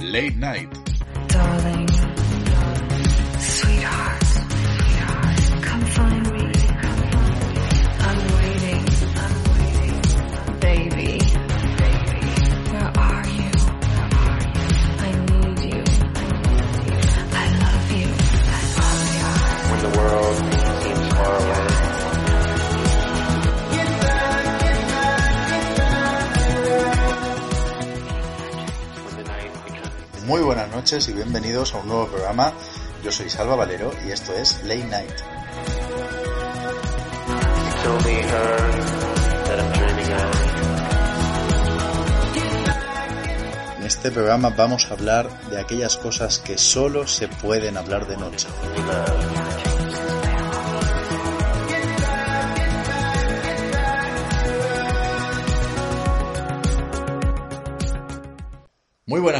Late Night. Darling, noches y bienvenidos a un nuevo programa. Yo soy Salva Valero y esto es Late Night. En este programa vamos a hablar de aquellas cosas que solo se pueden hablar de noche.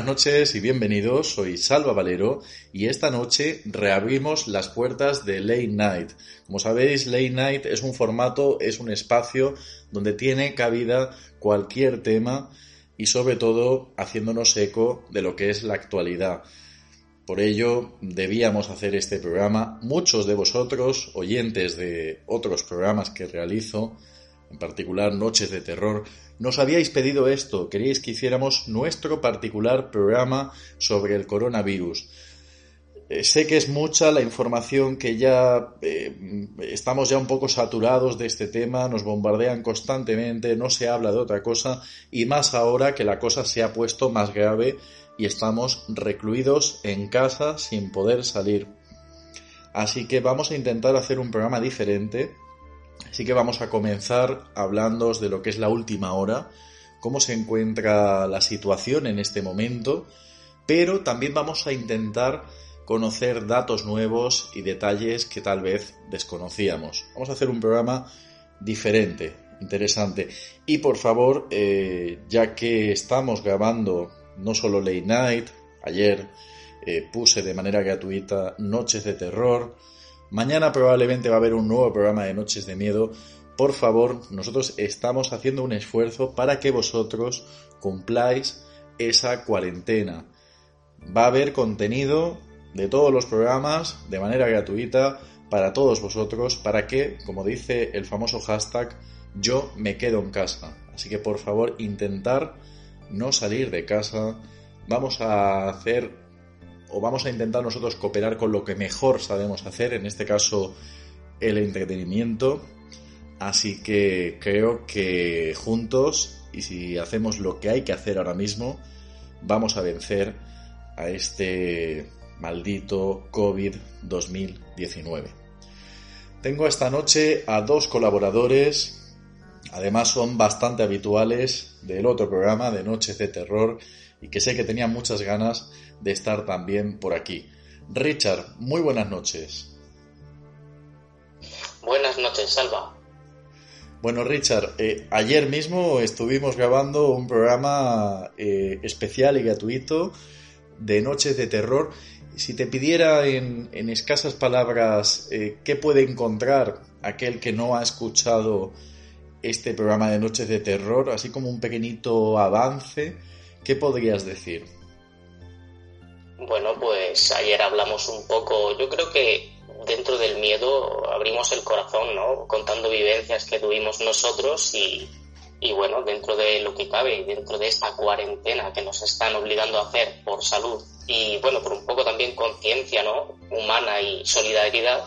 Noches y bienvenidos, soy Salva Valero y esta noche reabrimos las puertas de Late Night. Como sabéis, Late Night es un formato, es un espacio donde tiene cabida cualquier tema y sobre todo haciéndonos eco de lo que es la actualidad. Por ello debíamos hacer este programa. Muchos de vosotros, oyentes de otros programas que realizo, en particular Noches de Terror, nos habíais pedido esto, queríais que hiciéramos nuestro particular programa sobre el coronavirus. Eh, sé que es mucha la información que ya eh, estamos ya un poco saturados de este tema, nos bombardean constantemente, no se habla de otra cosa y más ahora que la cosa se ha puesto más grave y estamos recluidos en casa sin poder salir. Así que vamos a intentar hacer un programa diferente, Así que vamos a comenzar hablando de lo que es la última hora, cómo se encuentra la situación en este momento, pero también vamos a intentar conocer datos nuevos y detalles que tal vez desconocíamos. Vamos a hacer un programa diferente, interesante. Y por favor, eh, ya que estamos grabando no solo Late Night, ayer eh, puse de manera gratuita Noches de Terror, Mañana probablemente va a haber un nuevo programa de Noches de Miedo. Por favor, nosotros estamos haciendo un esfuerzo para que vosotros cumpláis esa cuarentena. Va a haber contenido de todos los programas de manera gratuita para todos vosotros, para que, como dice el famoso hashtag, yo me quedo en casa. Así que por favor, intentar no salir de casa. Vamos a hacer o vamos a intentar nosotros cooperar con lo que mejor sabemos hacer, en este caso el entretenimiento. Así que creo que juntos, y si hacemos lo que hay que hacer ahora mismo, vamos a vencer a este maldito COVID-2019. Tengo esta noche a dos colaboradores, además son bastante habituales del otro programa de Noches de Terror y que sé que tenían muchas ganas de estar también por aquí. Richard, muy buenas noches. Buenas noches, Salva. Bueno, Richard, eh, ayer mismo estuvimos grabando un programa eh, especial y gratuito de Noches de Terror. Si te pidiera en, en escasas palabras eh, qué puede encontrar aquel que no ha escuchado este programa de Noches de Terror, así como un pequeñito avance, ¿qué podrías decir? Bueno, pues ayer hablamos un poco, yo creo que dentro del miedo abrimos el corazón, ¿no? Contando vivencias que tuvimos nosotros y, y bueno, dentro de lo que cabe, dentro de esta cuarentena que nos están obligando a hacer por salud y bueno, por un poco también conciencia, ¿no? Humana y solidaridad,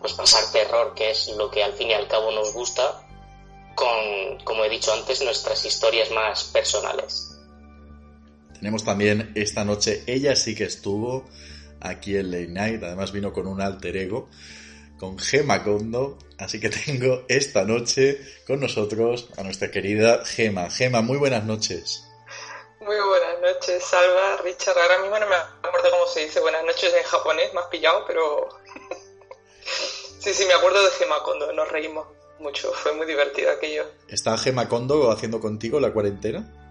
pues pasar terror, que es lo que al fin y al cabo nos gusta, con, como he dicho antes, nuestras historias más personales. Tenemos también esta noche, ella sí que estuvo aquí en Late Night, además vino con un alter ego, con Gema Kondo, así que tengo esta noche con nosotros a nuestra querida Gema. Gema, muy buenas noches. Muy buenas noches, Salva, Richard. Ahora mismo no me acuerdo cómo se dice buenas noches en japonés, has pillado, pero... sí, sí, me acuerdo de Gema Kondo, nos reímos mucho, fue muy divertido aquello. ¿Está Gema Kondo haciendo contigo la cuarentena?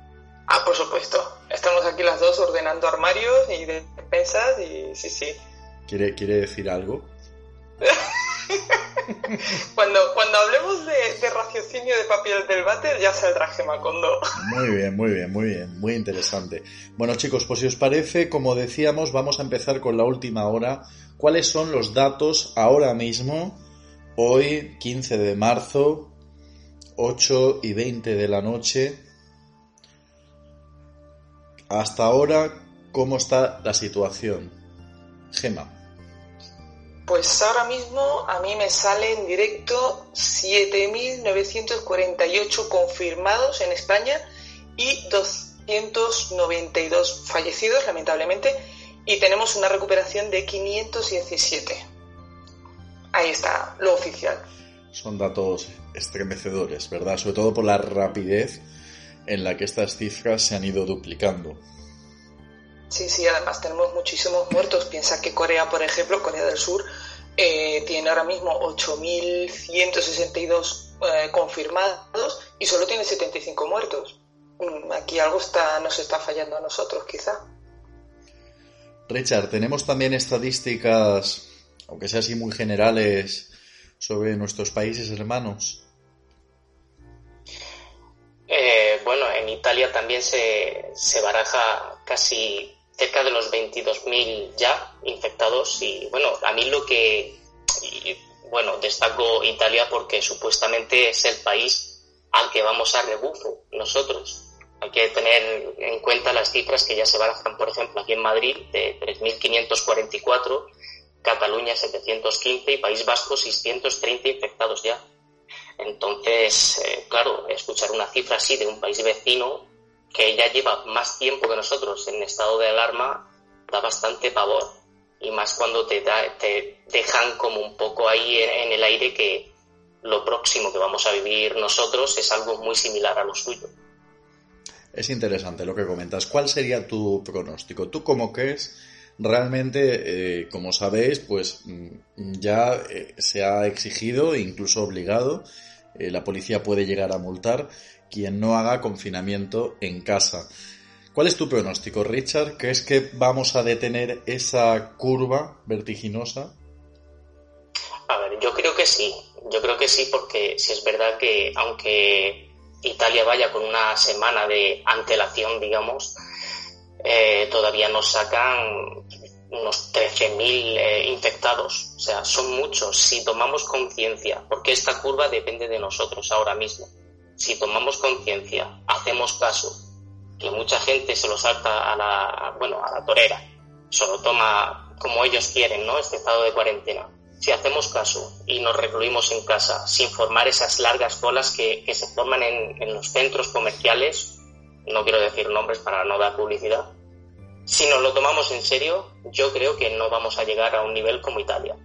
Ah, por supuesto. Estamos aquí las dos ordenando armarios y despensas y sí, sí. ¿Quiere, quiere decir algo? Cuando, cuando hablemos de, de raciocinio de papel del váter ya saldrá Gemacondo. Muy bien, muy bien, muy bien, muy interesante. Bueno chicos, pues si os parece, como decíamos, vamos a empezar con la última hora. ¿Cuáles son los datos ahora mismo, hoy 15 de marzo, 8 y 20 de la noche? Hasta ahora, ¿cómo está la situación? Gema. Pues ahora mismo a mí me sale en directo 7.948 confirmados en España y 292 fallecidos, lamentablemente, y tenemos una recuperación de 517. Ahí está, lo oficial. Son datos estremecedores, ¿verdad? Sobre todo por la rapidez en la que estas cifras se han ido duplicando. Sí, sí, además tenemos muchísimos muertos. Piensa que Corea, por ejemplo, Corea del Sur, eh, tiene ahora mismo 8.162 eh, confirmados y solo tiene 75 muertos. Mm, Aquí algo está, nos está fallando a nosotros, quizá. Richard, tenemos también estadísticas, aunque sea así muy generales, sobre nuestros países hermanos. Eh, bueno, en Italia también se, se baraja casi cerca de los 22.000 ya infectados y bueno, a mí lo que, bueno, destaco Italia porque supuestamente es el país al que vamos a rebufo nosotros. Hay que tener en cuenta las cifras que ya se barajan, por ejemplo, aquí en Madrid de 3.544, Cataluña 715 y País Vasco 630 infectados ya. Entonces, eh, claro, escuchar una cifra así de un país vecino que ya lleva más tiempo que nosotros en estado de alarma da bastante pavor. Y más cuando te, da, te dejan como un poco ahí en, el aire que lo próximo que vamos a vivir nosotros es algo muy similar a lo suyo. Es interesante lo que comentas. ¿Cuál sería tu pronóstico? ¿Tú cómo crees? Realmente, eh, como sabéis, pues mm, ya eh, se ha exigido incluso obligado, eh, la policía puede llegar a multar quien no haga confinamiento en casa. ¿Cuál es tu pronóstico, Richard? ¿Crees que vamos a detener esa curva vertiginosa? A ver, yo creo que sí. Yo creo que sí porque si es verdad que aunque Italia vaya con una semana de antelación, digamos, eh, todavía nos sacan unos 13.000 eh, infectados. O sea, son muchos. Si tomamos conciencia, porque esta curva depende de nosotros ahora mismo. Si tomamos conciencia, hacemos caso, que mucha gente se lo salta a la, bueno, a la torera, se lo toma como ellos quieren, ¿no? Este estado de cuarentena. Si hacemos caso y nos recluimos en casa sin formar esas largas colas que, que se forman en, en los centros comerciales, no quiero decir nombres para no dar publicidad, si nos lo tomamos en serio, yo creo que no vamos a llegar a un nivel como Italia.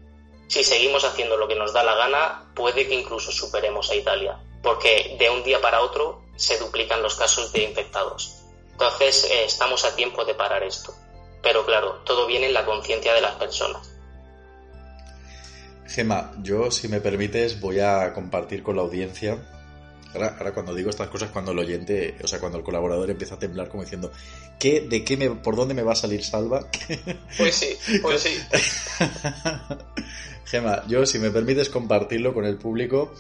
Si seguimos haciendo lo que nos da la gana, puede que incluso superemos a Italia, porque de un día para otro se duplican los casos de infectados. Entonces, eh, estamos a tiempo de parar esto. Pero claro, todo viene en la conciencia de las personas. Gema, yo, si me permites, voy a compartir con la audiencia. Ahora, ahora cuando digo estas cosas, cuando el oyente, o sea, cuando el colaborador empieza a temblar como diciendo, ¿qué, de qué me, por dónde me va a salir Salva? Pues sí, pues sí. Gema, yo, si me permites compartirlo con el público,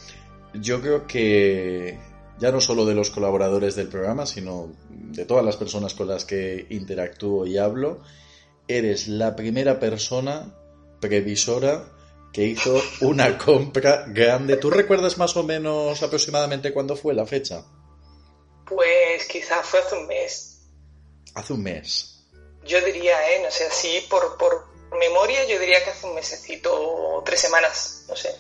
yo creo que ya no solo de los colaboradores del programa, sino de todas las personas con las que interactúo y hablo, eres la primera persona previsora que hizo una compra grande. ¿Tú recuerdas más o menos aproximadamente cuándo fue la fecha? Pues quizás fue hace un mes. Hace un mes. Yo diría, ¿eh? No sé, así por, por memoria, yo diría que hace un mesecito tres semanas, no sé.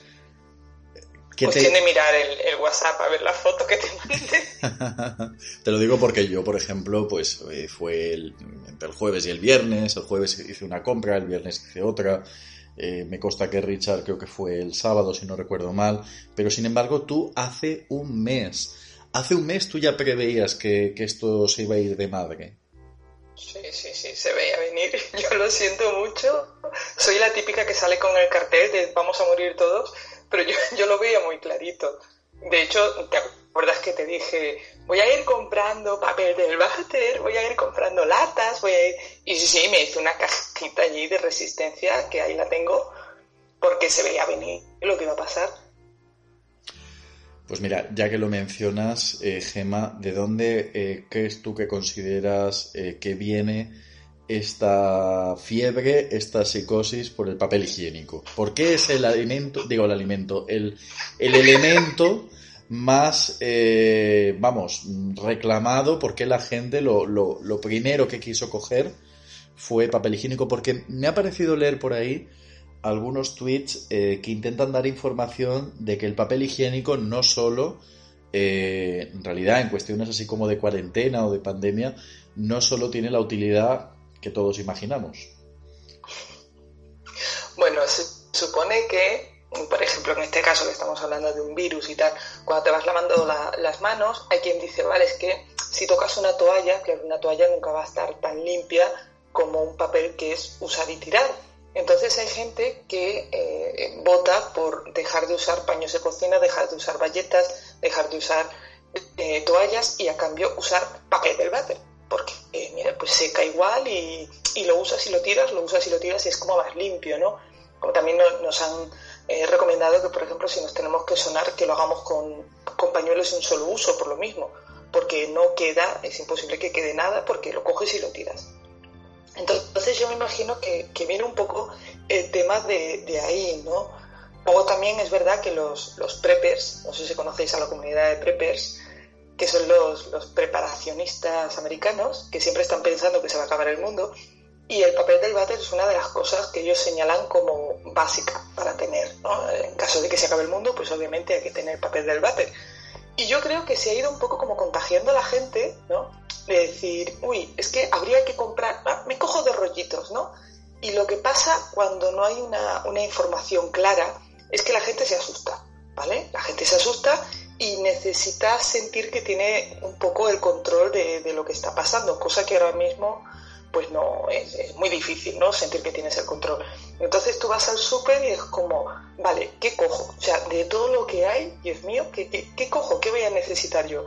¿Qué Cuestión te- de mirar el, el WhatsApp a ver la foto que te mandé. Te lo digo porque yo, por ejemplo, pues eh, fue el- entre el jueves y el viernes. El jueves hice una compra, el viernes hice otra. Eh, me consta que Richard creo que fue el sábado, si no recuerdo mal. Pero sin embargo, tú hace un mes, hace un mes tú ya preveías que, que esto se iba a ir de madre. Sí, sí, sí, se veía venir. Yo lo siento mucho. Soy la típica que sale con el cartel de vamos a morir todos, pero yo, yo lo veía muy clarito. De hecho, ¿te acuerdas que te dije, voy a ir comprando papel del váter, voy a ir comprando latas, voy a ir... Y sí, sí, me hice una cajita allí de resistencia, que ahí la tengo, porque se veía venir lo que va a pasar. Pues mira, ya que lo mencionas, eh, Gema, ¿de dónde eh, crees tú que consideras eh, que viene esta fiebre, esta psicosis por el papel higiénico? ¿Por qué es el alimento, digo el alimento, el, el elemento más, eh, vamos, reclamado? ¿Por qué la gente lo, lo, lo primero que quiso coger fue papel higiénico? Porque me ha parecido leer por ahí algunos tweets eh, que intentan dar información de que el papel higiénico no solo, eh, en realidad en cuestiones así como de cuarentena o de pandemia, no solo tiene la utilidad que todos imaginamos. Bueno, se supone que, por ejemplo, en este caso que estamos hablando de un virus y tal, cuando te vas lavando la- las manos, hay quien dice, vale, es que si tocas una toalla, que una toalla nunca va a estar tan limpia como un papel que es usar y tirar. Entonces hay gente que eh, vota por dejar de usar paños de cocina, dejar de usar bayetas, dejar de usar eh, toallas y a cambio usar papel del váter. Porque, eh, mira, pues seca igual y, y lo usas y lo tiras, lo usas y lo tiras y es como más limpio, ¿no? Como también no- nos han eh, recomendado que, por ejemplo, si nos tenemos que sonar, que lo hagamos con, con pañuelos de un solo uso, por lo mismo. Porque no queda, es imposible que quede nada porque lo coges y lo tiras. Entonces yo me imagino que, que viene un poco el tema de, de ahí, ¿no? Luego también es verdad que los, los preppers, no sé si conocéis a la comunidad de preppers, que son los, preparacionistas americanos, que siempre están pensando que se va a acabar el mundo, y el papel del váter es una de las cosas que ellos señalan como básica para tener. En caso de que se acabe el mundo, pues obviamente hay que tener papel del váter. Y yo creo que se ha ido un poco como contagiando a la gente, ¿no? De decir, uy, es que habría que comprar, ah, me cojo de rollitos, ¿no? Y lo que pasa cuando no hay una, una información clara es que la gente se asusta, ¿vale? La gente se asusta y necesita sentir que tiene un poco el control de, de lo que está pasando, cosa que ahora mismo pues no, es, muy difícil, ¿no? Sentir que tienes el control. Entonces tú vas al súper y es como, vale, ¿qué cojo? O sea, de todo lo que hay, Dios mío, ¿qué, qué, qué cojo? ¿Qué voy a necesitar yo?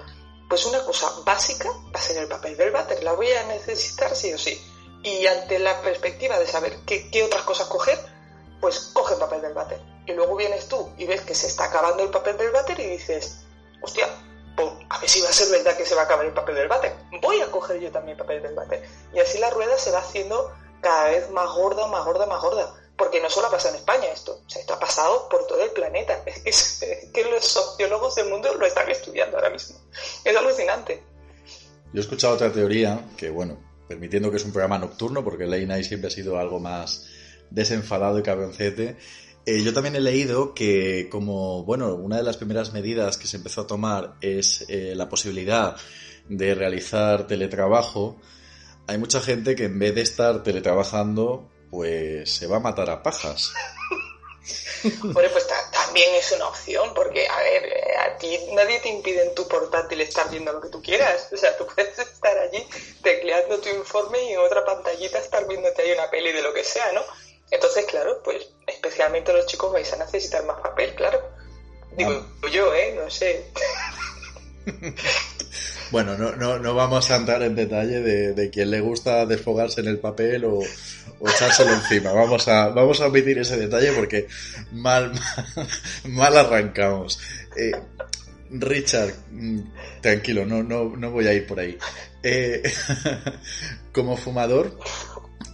Pues una cosa básica va a ser el papel del váter, la voy a necesitar sí o sí. Y ante la perspectiva de saber qué, qué otras cosas coger, pues coge el papel del váter. Y luego vienes tú y ves que se está acabando el papel del váter y dices, hostia, pues a ver si va a ser verdad que se va a acabar el papel del váter. Voy a coger yo también papel del váter. Y así la rueda se va haciendo cada vez más gorda, más gorda, más gorda. Porque no solo pasa en España esto, o sea, esto ha pasado por todo el planeta. Es que, es que los sociólogos del mundo lo están estudiando ahora mismo. Es alucinante. Yo he escuchado otra teoría que, bueno, permitiendo que es un programa nocturno, porque Late Night siempre ha sido algo más desenfadado y cabroncete. Eh, yo también he leído que como, bueno, una de las primeras medidas que se empezó a tomar es eh, la posibilidad de realizar teletrabajo, hay mucha gente que en vez de estar teletrabajando, pues se va a matar a pajas. Bueno, pues ta- también es una opción, porque, a ver, eh, a ti nadie te impide en tu portátil estar viendo lo que tú quieras. O sea, tú puedes estar allí tecleando tu informe y en otra pantallita estar viéndote ahí una peli de lo que sea, ¿no? Entonces, claro, pues especialmente los chicos vais a necesitar más papel, claro. Digo yo, ¿eh? No sé. Bueno, no, no, no vamos a entrar en detalle de, de quién le gusta desfogarse en el papel o, o echárselo encima. Vamos a, vamos a omitir ese detalle porque mal, mal, mal arrancamos. Eh, Richard, mm, tranquilo, no, no, no voy a ir por ahí. Eh, como fumador,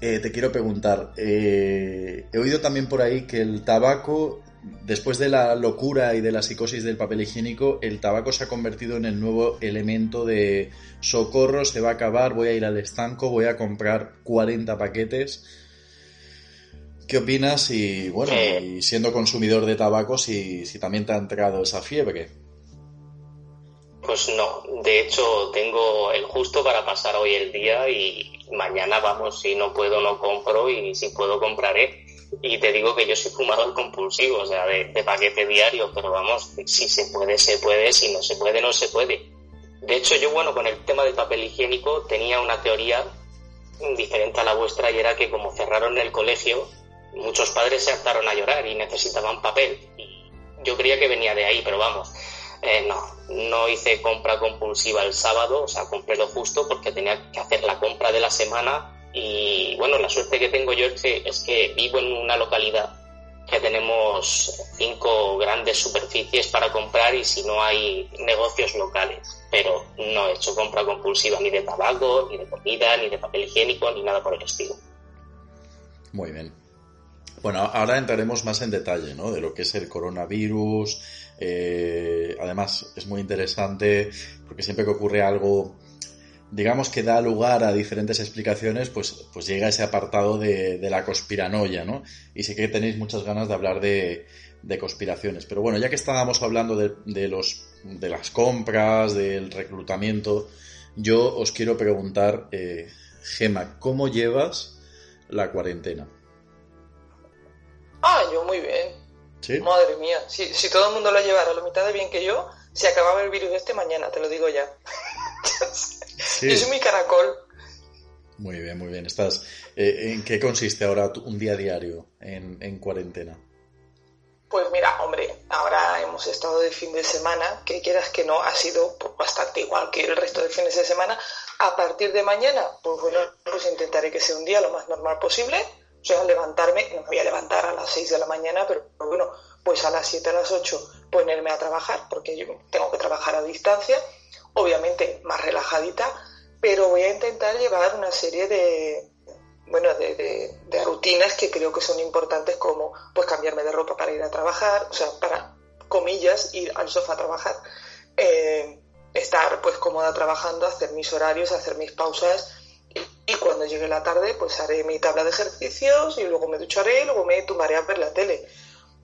eh, te quiero preguntar, eh, he oído también por ahí que el tabaco, después de la locura y de la psicosis del papel higiénico, el tabaco se ha convertido en el nuevo elemento de socorro, se va a acabar, voy a ir al estanco, voy a comprar 40 paquetes. ¿Qué opinas? Y bueno, Eh. y siendo consumidor de tabaco, si, si también te ha entrado esa fiebre. Pues no, de hecho tengo el justo para pasar hoy el día y mañana vamos, si no puedo no compro y si puedo compraré. Y te digo que yo soy fumador compulsivo, o sea, de, paquete diario, pero vamos, si se puede, se puede, si no se puede, no se puede. De hecho, yo, bueno, con el tema del papel higiénico tenía una teoría diferente a la vuestra y era que como cerraron el colegio, muchos padres se hartaron a llorar y necesitaban papel. Y yo creía que venía de ahí, pero vamos, eh, no, no hice compra compulsiva el sábado, o sea, compré lo justo porque tenía que hacer la compra de la semana y bueno, la suerte que tengo yo es que, es que vivo en una localidad que tenemos cinco grandes superficies para comprar y si no hay negocios locales. Pero no he hecho compra compulsiva ni de tabaco, ni de comida, ni de papel higiénico, ni nada por el estilo. Muy bien. Bueno, ahora entraremos más en detalle, ¿no? De lo que es el coronavirus. Eh, además, es muy interesante porque siempre que ocurre algo, digamos que da lugar a diferentes explicaciones, pues, pues llega ese apartado de, de la conspiranoia, ¿no? Y sé que tenéis muchas ganas de hablar de, de conspiraciones. Pero bueno, ya que estábamos hablando de, de los, de las compras, del reclutamiento, yo os quiero preguntar, eh, Gema, ¿cómo llevas la cuarentena? Ah, yo muy bien. ¿Sí? Madre mía, si, si todo el mundo lo llevara la mitad de bien que yo, se acababa el virus este mañana, te lo digo ya. Sí. Yo soy muy caracol. Muy bien, muy bien. Estás. eh, ¿En qué consiste ahora un día diario en, en cuarentena? Pues mira, hombre, ahora hemos estado de fin de semana, que quieras que no, ha sido bastante igual que el resto de fines de semana. A partir de mañana, pues bueno, pues intentaré que sea un día lo más normal posible. O sea, levantarme, no me voy a levantar a las 6 de la mañana, pero bueno, pues a las 7, a las 8 ponerme a trabajar, porque yo tengo que trabajar a distancia, obviamente más relajadita, pero voy a intentar llevar una serie de, bueno, de rutinas que creo que son importantes como pues cambiarme de ropa para ir a trabajar, o sea, para comillas ir al sofá a trabajar, eh, estar pues cómoda trabajando, hacer mis horarios, hacer mis pausas y, cuando llegue la tarde pues haré mi tabla de ejercicios y luego me ducharé y luego me tumbaré a ver la tele.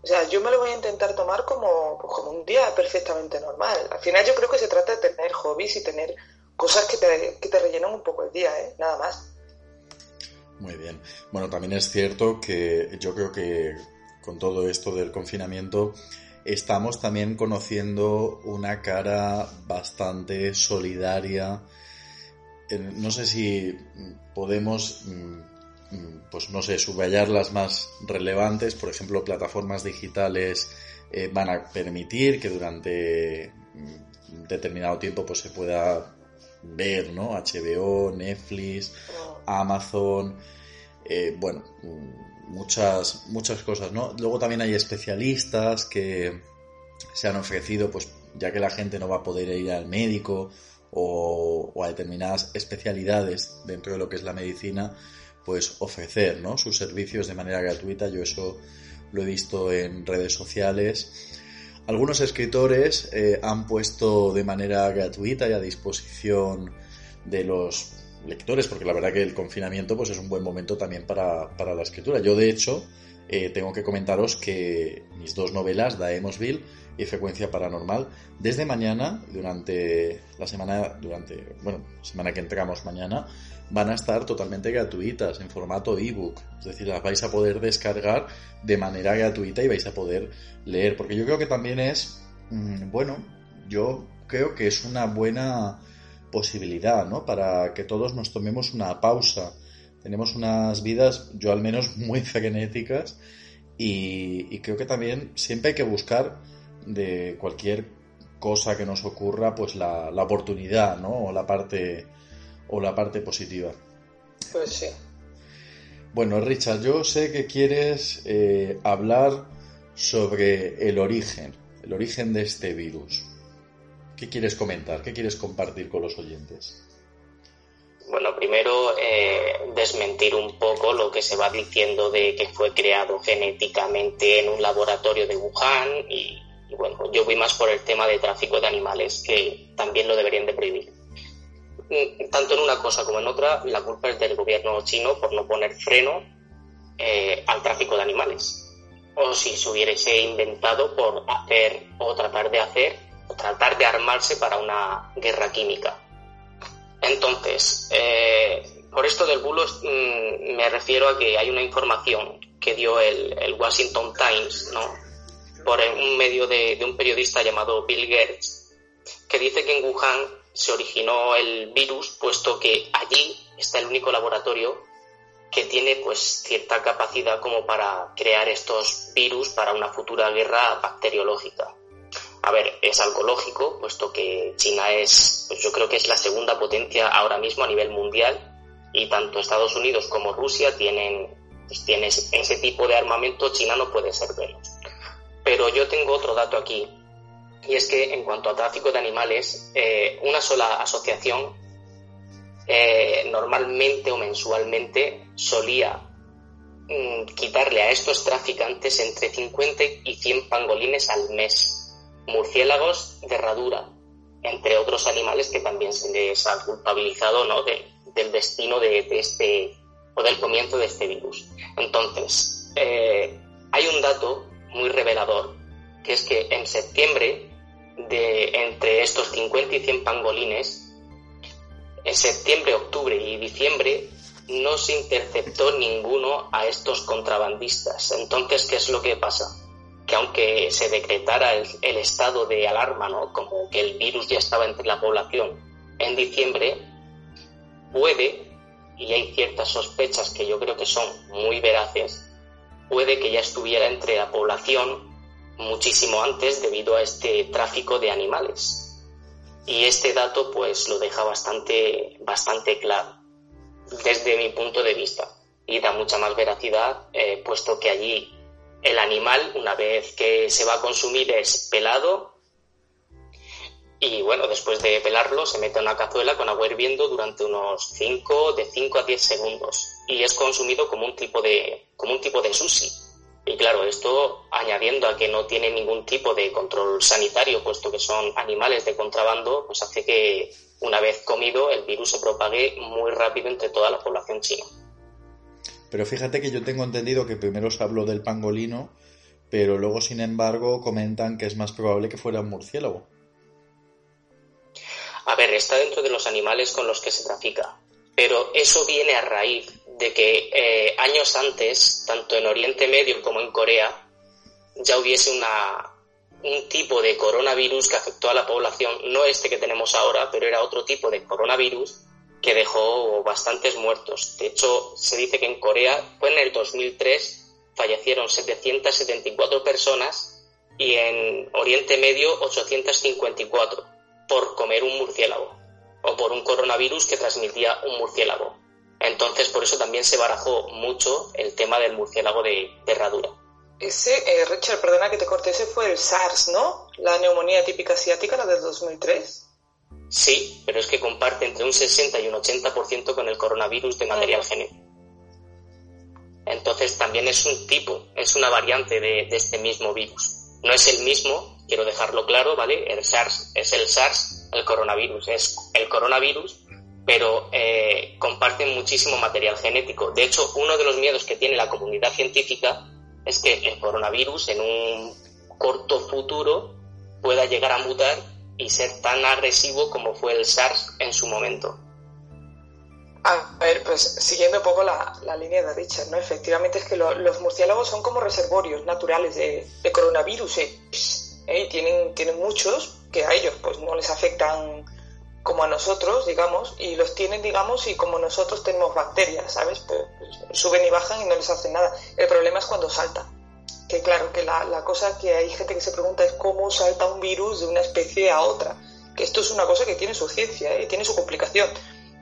O sea, yo me lo voy a intentar tomar como, pues, como un día perfectamente normal. Al final yo creo que se trata de tener hobbies y tener cosas que te, que te rellenan un poco el día, ¿eh? Nada más. Muy bien. Bueno, también es cierto que yo creo que con todo esto del confinamiento estamos también conociendo una cara bastante solidaria. No sé si podemos, mm, mm, pues no sé, subrayar las más relevantes. Por ejemplo, plataformas digitales eh, van a permitir que durante mm, determinado tiempo pues se pueda ver, ¿no? HBO, Netflix, Amazon, eh, bueno, muchas, muchas cosas, ¿no? Luego también hay especialistas que se han ofrecido, pues ya que la gente no va a poder ir al médico o, a determinadas especialidades dentro de lo que es la medicina, pues ofrecer, ¿no? Sus servicios de manera gratuita. Yo eso lo he visto en redes sociales. Algunos escritores eh, han puesto de manera gratuita y a disposición de los lectores, porque la verdad que el confinamiento pues, es un buen momento también para, para la escritura. Yo, de hecho, eh, tengo que comentaros que mis dos novelas, Daemosville y Frecuencia Paranormal, desde mañana, durante la semana, durante, bueno, semana que entramos mañana, van a estar totalmente gratuitas en formato ebook. Es decir, las vais a poder descargar de manera gratuita y vais a poder leer. Porque yo creo que también es, mm, bueno, yo creo que es una buena posibilidad, ¿no? Para que todos nos tomemos una pausa. Tenemos unas vidas, yo al menos, muy frenéticas y, y creo que también siempre hay que buscar de cualquier cosa que nos ocurra, pues la, la oportunidad, ¿no? O la parte o la parte positiva. Pues sí. Bueno, Richard, yo sé que quieres eh, hablar sobre el origen, el origen de este virus. ¿Qué quieres comentar? ¿Qué quieres compartir con los oyentes? Bueno, primero eh, desmentir un poco lo que se va diciendo de que fue creado genéticamente en un laboratorio de Wuhan y, yo voy más por el tema de tráfico de animales que también lo deberían de prohibir. Mm, Tanto en una cosa como en otra, la culpa es del gobierno chino por no poner freno eh, al tráfico de animales. O si se hubiese inventado por hacer o tratar de hacer o tratar de armarse para una guerra química. Entonces, eh, por esto del bulo mm, me refiero a que hay una información que dio el Washington Times, ¿no? Por un medio de, de un periodista llamado Bill Gates, que dice que en Wuhan se originó el virus, puesto que allí está el único laboratorio que tiene pues cierta capacidad como para crear estos virus para una futura guerra bacteriológica. A ver, es algo lógico, puesto que China es, pues yo creo que es la segunda potencia ahora mismo a nivel mundial y tanto Estados Unidos como Rusia tienen pues tienes ese tipo de armamento, China no puede ser menos. Pero yo tengo otro dato aquí, y es que en cuanto a tráfico de animales, eh, una sola asociación eh, normalmente o mensualmente solía mm, quitarle a estos traficantes entre 50 y 100 pangolines al mes, murciélagos de herradura, entre otros animales que también se les ha culpabilizado ¿no? de- del destino de, de este o del comienzo de este virus. Entonces, eh, hay un dato muy revelador, que es que en septiembre, de entre estos 50 y 100 pangolines, en septiembre, octubre y diciembre no se interceptó ninguno a estos contrabandistas. Entonces, ¿qué es lo que pasa? Que aunque se decretara el, el estado de alarma, ¿no? como que el virus ya estaba entre la población en diciembre, puede, y hay ciertas sospechas que yo creo que son muy veraces, puede que ya estuviera entre la población muchísimo antes debido a este tráfico de animales. Y este dato pues lo deja bastante, bastante claro desde mi punto de vista y da mucha más veracidad eh, puesto que allí el animal una vez que se va a consumir es pelado y bueno, después de pelarlo se mete a una cazuela con agua hirviendo durante unos 5, de 5 a 10 segundos y es consumido como un tipo de, como un tipo de sushi. Y claro, esto añadiendo a que no tiene ningún tipo de control sanitario, puesto que son animales de contrabando, pues hace que una vez comido el virus se propague muy rápido entre toda la población china. Pero fíjate que yo tengo entendido que primero se habló del pangolino, pero luego, sin embargo, comentan que es más probable que fuera un murciélago. A ver, está dentro de los animales con los que se trafica, pero eso viene a raíz de que eh, años antes, tanto en Oriente Medio como en Corea, ya hubiese una, un tipo de coronavirus que afectó a la población, no este que tenemos ahora, pero era otro tipo de coronavirus que dejó bastantes muertos. De hecho, se dice que en Corea fue en el 2003 fallecieron 774 personas y en Oriente Medio 854 por comer un murciélago o por un coronavirus que transmitía un murciélago. Entonces, por eso también se barajó mucho el tema del murciélago de, de herradura. Ese, eh, Richard, perdona que te corte, ese fue el SARS, ¿no? La neumonía típica asiática, la del 2003. Sí, pero es que comparte entre un 60 y un 80% con el coronavirus de material genético. Entonces también es un tipo, es una variante de, de este mismo virus. No es el mismo, quiero dejarlo claro, ¿vale? El SARS es el SARS, el coronavirus es el coronavirus, pero eh, comparten muchísimo material genético. De hecho, uno de los miedos que tiene la comunidad científica es que el coronavirus en un corto futuro pueda llegar a mutar y ser tan agresivo como fue el SARS en su momento. A ver, pues siguiendo un poco la, línea de Richard, ¿no? Efectivamente es que lo- los murciélagos son como reservorios naturales de, de coronavirus, ¿eh? ¿Eh? Y tienen, tienen muchos que a ellos pues no les afectan como a nosotros, digamos, y los tienen, digamos, y como nosotros tenemos bacterias, ¿sabes? Pues, pues, suben y bajan y no les hacen nada. El problema es cuando salta. Que claro, que la, la cosa que hay gente que se pregunta es cómo salta un virus de una especie a otra. Que esto es una cosa que tiene su ciencia, ¿eh? tiene su complicación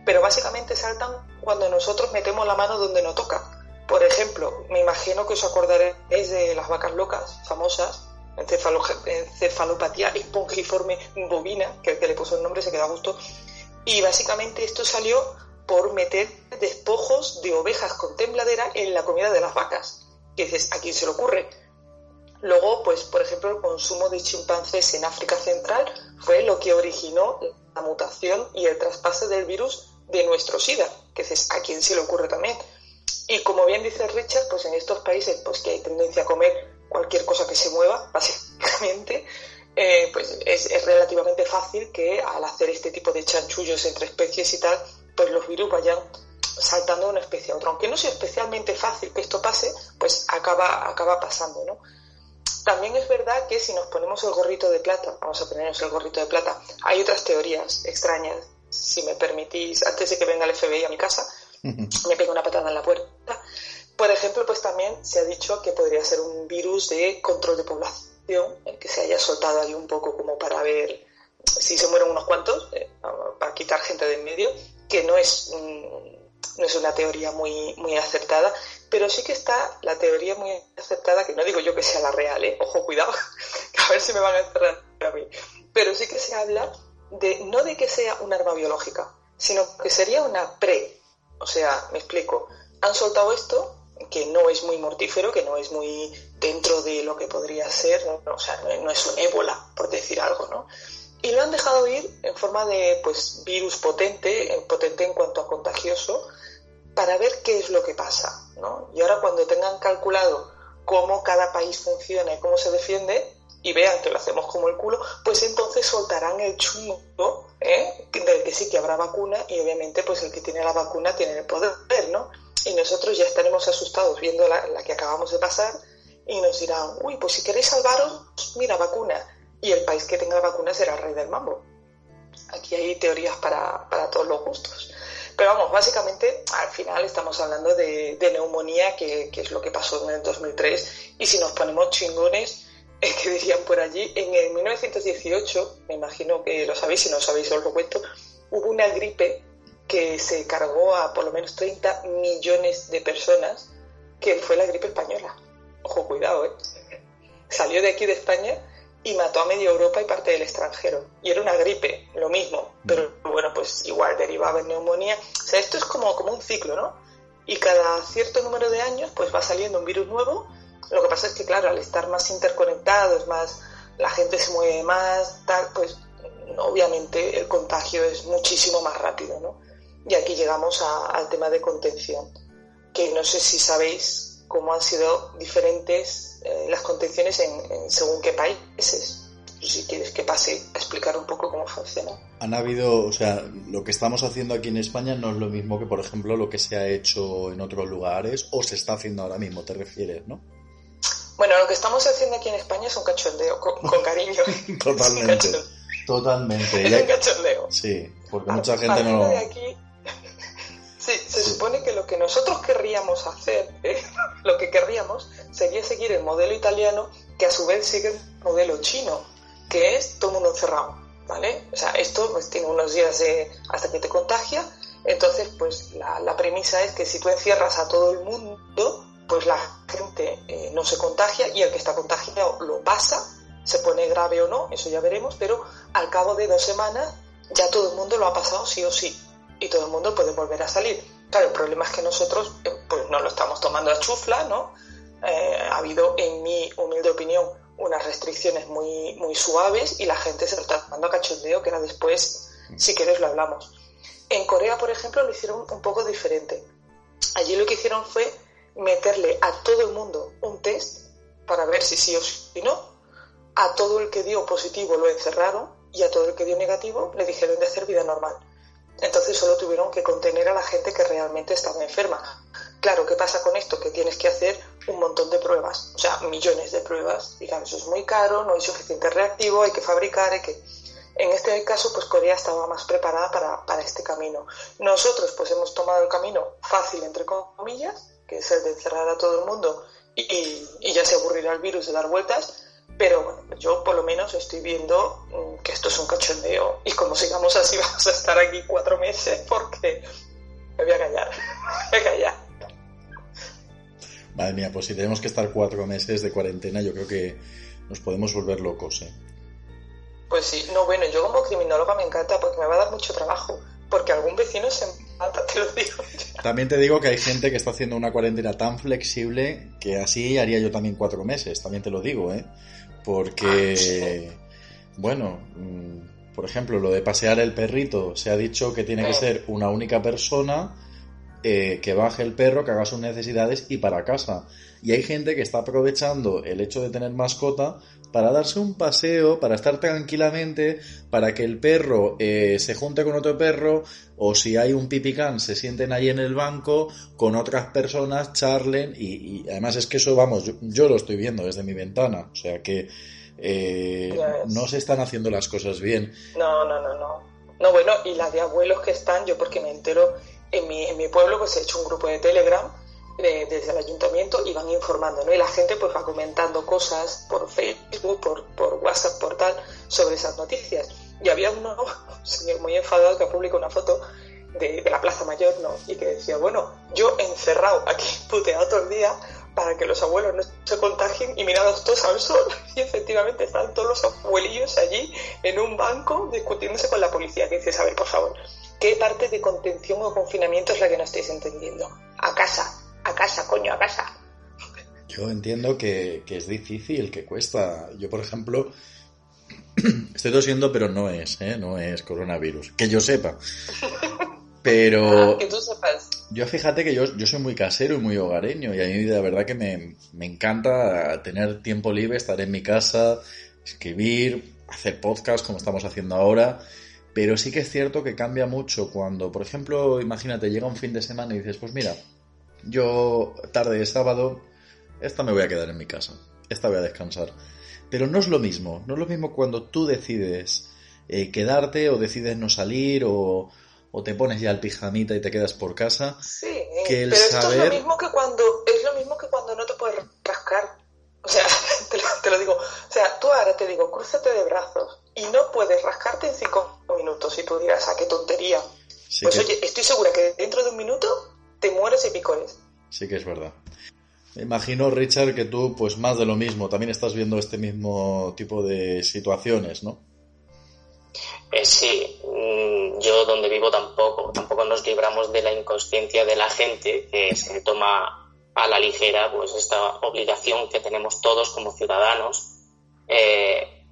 pero básicamente saltan cuando nosotros metemos la mano donde no toca. Por ejemplo, me imagino que os acordaréis de las vacas locas famosas, encefalopatía espongiforme bovina, que el que le puso el nombre se queda a gusto, y básicamente esto salió por meter despojos de ovejas con tembladera en la comida de las vacas. Que dices, ¿a quién se le ocurre? Luego, pues, por ejemplo, el consumo de chimpancés en África Central fue lo que originó la mutación y el traspase del virus de nuestro SIDA, que dices, ¿a quién se le ocurre también? Y como bien dice Richard, pues en estos países pues que hay tendencia a comer cualquier cosa que se mueva, básicamente, eh, pues es, es relativamente fácil que al hacer este tipo de chanchullos entre especies y tal, pues los virus vayan saltando de una especie a otra. Aunque no sea especialmente fácil que esto pase, pues acaba, acaba pasando, ¿no? También es verdad que si nos ponemos el gorrito de plata, vamos a ponernos el gorrito de plata, hay otras teorías extrañas. Si me permitís, antes de que venga el FBI a mi casa, me pega una patada en la puerta. Por ejemplo, pues también se ha dicho que podría ser un virus de control de población, que se haya soltado ahí un poco como para ver si se mueren unos cuantos, eh, para quitar gente de en medio, que no es mm, no es una teoría muy, muy acertada, pero sí que está la teoría muy acertada, que no digo yo que sea la real, ¿eh? ojo, cuidado, a ver si me van a encerrar a mí, pero sí que se habla de, no de que sea un arma biológica, sino que sería una pre, o sea, me explico, han soltado esto, que no es muy mortífero, que no es muy dentro de lo que podría ser, ¿no? o sea, no es un ébola, por decir algo, ¿no? Y lo han dejado ir en forma de pues, virus potente, potente en cuanto a contagioso, para ver qué es lo que pasa. ¿no? Y ahora cuando tengan calculado cómo cada país funciona y cómo se defiende, y vean que lo hacemos como el culo, pues entonces soltarán el chungo ¿eh? del que sí que habrá vacuna y obviamente pues el que tiene la vacuna tiene el poder, ¿no? Y nosotros ya estaremos asustados viendo la, que acabamos de pasar y nos dirán, uy, pues si queréis salvaros, mira, vacuna y el país que tenga la vacuna será el rey del mambo. Aquí hay teorías para, para todos los gustos. Pero vamos, básicamente al final estamos hablando de, neumonía, que, que, es lo que pasó en el 2003. Y si nos ponemos chingones, es que dirían por allí, en el 1918, me imagino que lo sabéis, si no sabéis os lo cuento, hubo una gripe que se cargó a por lo menos 30 millones de personas, que fue la gripe española. Ojo, cuidado, ¿eh? Salió de aquí de España y mató a media Europa y parte del extranjero. Y era una gripe, lo mismo, pero bueno, pues igual derivaba en neumonía. O sea, esto es como, como un ciclo, ¿no? Y cada cierto número de años, pues va saliendo un virus nuevo. Lo que pasa es que, claro, al estar más interconectados, más la gente se mueve más, tal, pues obviamente el contagio es muchísimo más rápido, ¿no? Y aquí llegamos a, al tema de contención, que no sé si sabéis cómo han sido diferentes eh, las contenciones en, en, según qué países. Si quieres que pase a explicar un poco cómo funciona. Han habido, o sea, lo que estamos haciendo aquí en España no es lo mismo que, por ejemplo, lo que se ha hecho en otros lugares o se está haciendo ahora mismo, te refieres, ¿no? Bueno, lo que estamos haciendo aquí en España es un cachondeo, con, con cariño. Totalmente. Totalmente. Es un cachondeo. Sí, porque mucha gente no. Aquí, Sí, se supone que lo que nosotros querríamos hacer, ¿eh? lo que querríamos, sería seguir el modelo italiano, que a su vez sigue el modelo chino, que es todo mundo encerrado, ¿vale? O sea, esto pues, tiene unos días de, hasta que te contagia, entonces pues la, la, premisa es que si tú encierras a todo el mundo, pues la gente eh, no se contagia y el que está contagiado lo pasa, se pone grave o no, eso ya veremos, pero al cabo de dos semanas ya todo el mundo lo ha pasado sí o sí y todo el mundo puede volver a salir. Claro, el problema es que nosotros pues no lo estamos tomando a chufla, ¿no? Eh, ha habido, en mi humilde opinión, unas restricciones muy, muy suaves y la gente se lo está tomando a cachondeo, que ahora después, si quieres, lo hablamos. En Corea, por ejemplo, lo hicieron un poco diferente. Allí lo que hicieron fue meterle a todo el mundo un test para ver si sí o si no. A todo el que dio positivo lo encerraron y a todo el que dio negativo le dijeron de hacer vida normal. Entonces solo tuvieron que contener a la gente que realmente estaba enferma. Claro, ¿qué pasa con esto? Que tienes que hacer un montón de pruebas, o sea, millones de pruebas. Digamos, eso es muy caro, no hay suficiente reactivo, hay que fabricar, hay que... En este caso, pues Corea estaba más preparada para, para este camino. Nosotros, pues hemos tomado el camino fácil, entre comillas, que es el de encerrar a todo el mundo y, y ya se aburrirá el virus de dar vueltas, pero bueno, yo por lo menos estoy viendo que esto es un cachondeo y como sigamos así vamos a estar aquí cuatro meses porque me voy a callar, me voy a callar. Madre mía, pues si tenemos que estar cuatro meses de cuarentena yo creo que nos podemos volver locos, ¿eh? Pues sí, no, bueno, yo como criminóloga me encanta porque me va a dar mucho trabajo, porque algún vecino se te lo digo. También te digo que hay gente que está haciendo una cuarentena tan flexible que así haría yo también cuatro meses, también te lo digo, ¿eh? Porque, bueno, por ejemplo, lo de pasear el perrito, se ha dicho que tiene que ser una única persona eh, que baje el perro, que haga sus necesidades y para casa. Y hay gente que está aprovechando el hecho de tener mascota para darse un paseo, para estar tranquilamente, para que el perro eh, se junte con otro perro, o si hay un pipicán, se sienten ahí en el banco con otras personas, charlen, y, y además es que eso, vamos, yo, yo, lo estoy viendo desde mi ventana, o sea que eh, no se están haciendo las cosas bien. No, no, no, no. No, bueno, y las de abuelos que están, yo porque me entero, en mi, en mi pueblo pues he hecho un grupo de Telegram, de, desde el ayuntamiento y van informando, ¿no? Y la gente pues va comentando cosas por Facebook, por, por WhatsApp, por tal, sobre esas noticias. Y había uno, un señor muy enfadado que publicó una foto de, la Plaza Mayor, ¿no? Y que decía, bueno, yo encerrado aquí puteado todo el día para que los abuelos no se contagien y mirados todos al sol. Y efectivamente están todos los abuelillos allí en un banco discutiéndose con la policía. Que dices, a ver, por favor, ¿qué parte de contención o confinamiento es la que no estáis entendiendo? A casa, a casa, coño, a casa. Yo entiendo que, que es difícil, que cuesta. Yo, por ejemplo, estoy tosiendo, pero no es, ¿eh? No es coronavirus. Que yo sepa. Pero Ah, que tú sepas. yo fíjate que yo, yo soy muy casero y muy hogareño y a mí de verdad que me, me encanta tener tiempo libre, estar en mi casa, escribir, hacer podcast como estamos haciendo ahora. Pero sí que es cierto que cambia mucho cuando, por ejemplo, imagínate, llega un fin de semana y dices, pues mira, yo tarde de sábado, esta me voy a quedar en mi casa, esta voy a descansar. Pero no es lo mismo, no es lo mismo cuando tú decides eh, quedarte o decides no salir o, o te pones ya el pijamita y te quedas por casa. Sí, que el pero esto es lo mismo que cuando es lo mismo que cuando no te puedes rascar. O sea, te lo, te lo digo. O sea, tú ahora te digo, crúzate de brazos y no puedes rascarte en cinco minutos y tú dirás, ah, qué tontería. Sí pues que, oye, estoy segura que dentro de un minuto te mueres de picores. sí que es verdad. Me imagino, Richard, que tú, pues más de lo mismo, también estás viendo este mismo tipo de situaciones, ¿no? Eh, sí, mm, yo donde vivo tampoco, tampoco nos libramos de la inconsciencia de la gente que se toma a la ligera pues esta obligación que tenemos todos como ciudadanos, eh,